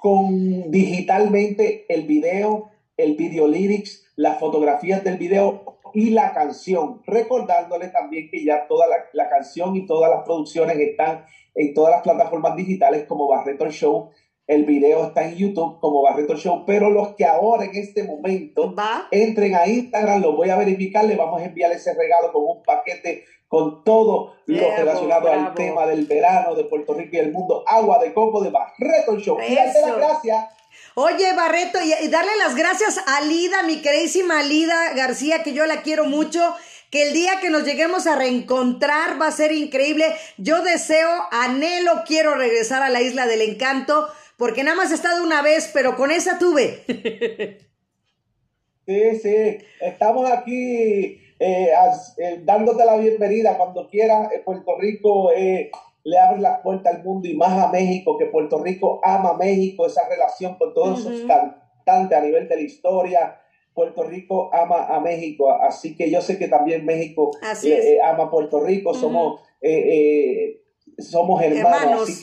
con digitalmente el video, el video lyrics, las fotografías del video y la canción. Recordándole también que ya toda la, canción y todas las producciones están en todas las plataformas digitales como Barreto Show. El video está en YouTube como Barreto Show, pero los que ahora en este momento entren a Instagram, los voy a verificar, le vamos a enviar ese regalo con un paquete con todo lo relacionado al tema del verano de Puerto Rico y el mundo. Agua de coco de Barreto Show. Y las gracias. Oye, Barreto, y, darle las gracias a Lida, mi queridísima Lida García, que yo la quiero mucho. Que el día que nos lleguemos a reencontrar va a ser increíble. Yo deseo, anhelo, quiero regresar a la isla del encanto, porque nada más he estado una vez, pero con esa tuve. [LAUGHS] Sí, sí, estamos aquí eh, eh, dándote la bienvenida. Cuando quieras. Eh, Puerto Rico le abre la puerta al mundo y más a México, que Puerto Rico ama a México, esa relación con todos esos cantantes a nivel de la historia, Puerto Rico ama a México, así que yo sé que también México ama a Puerto Rico, somos, somos hermanos, Hermanos. así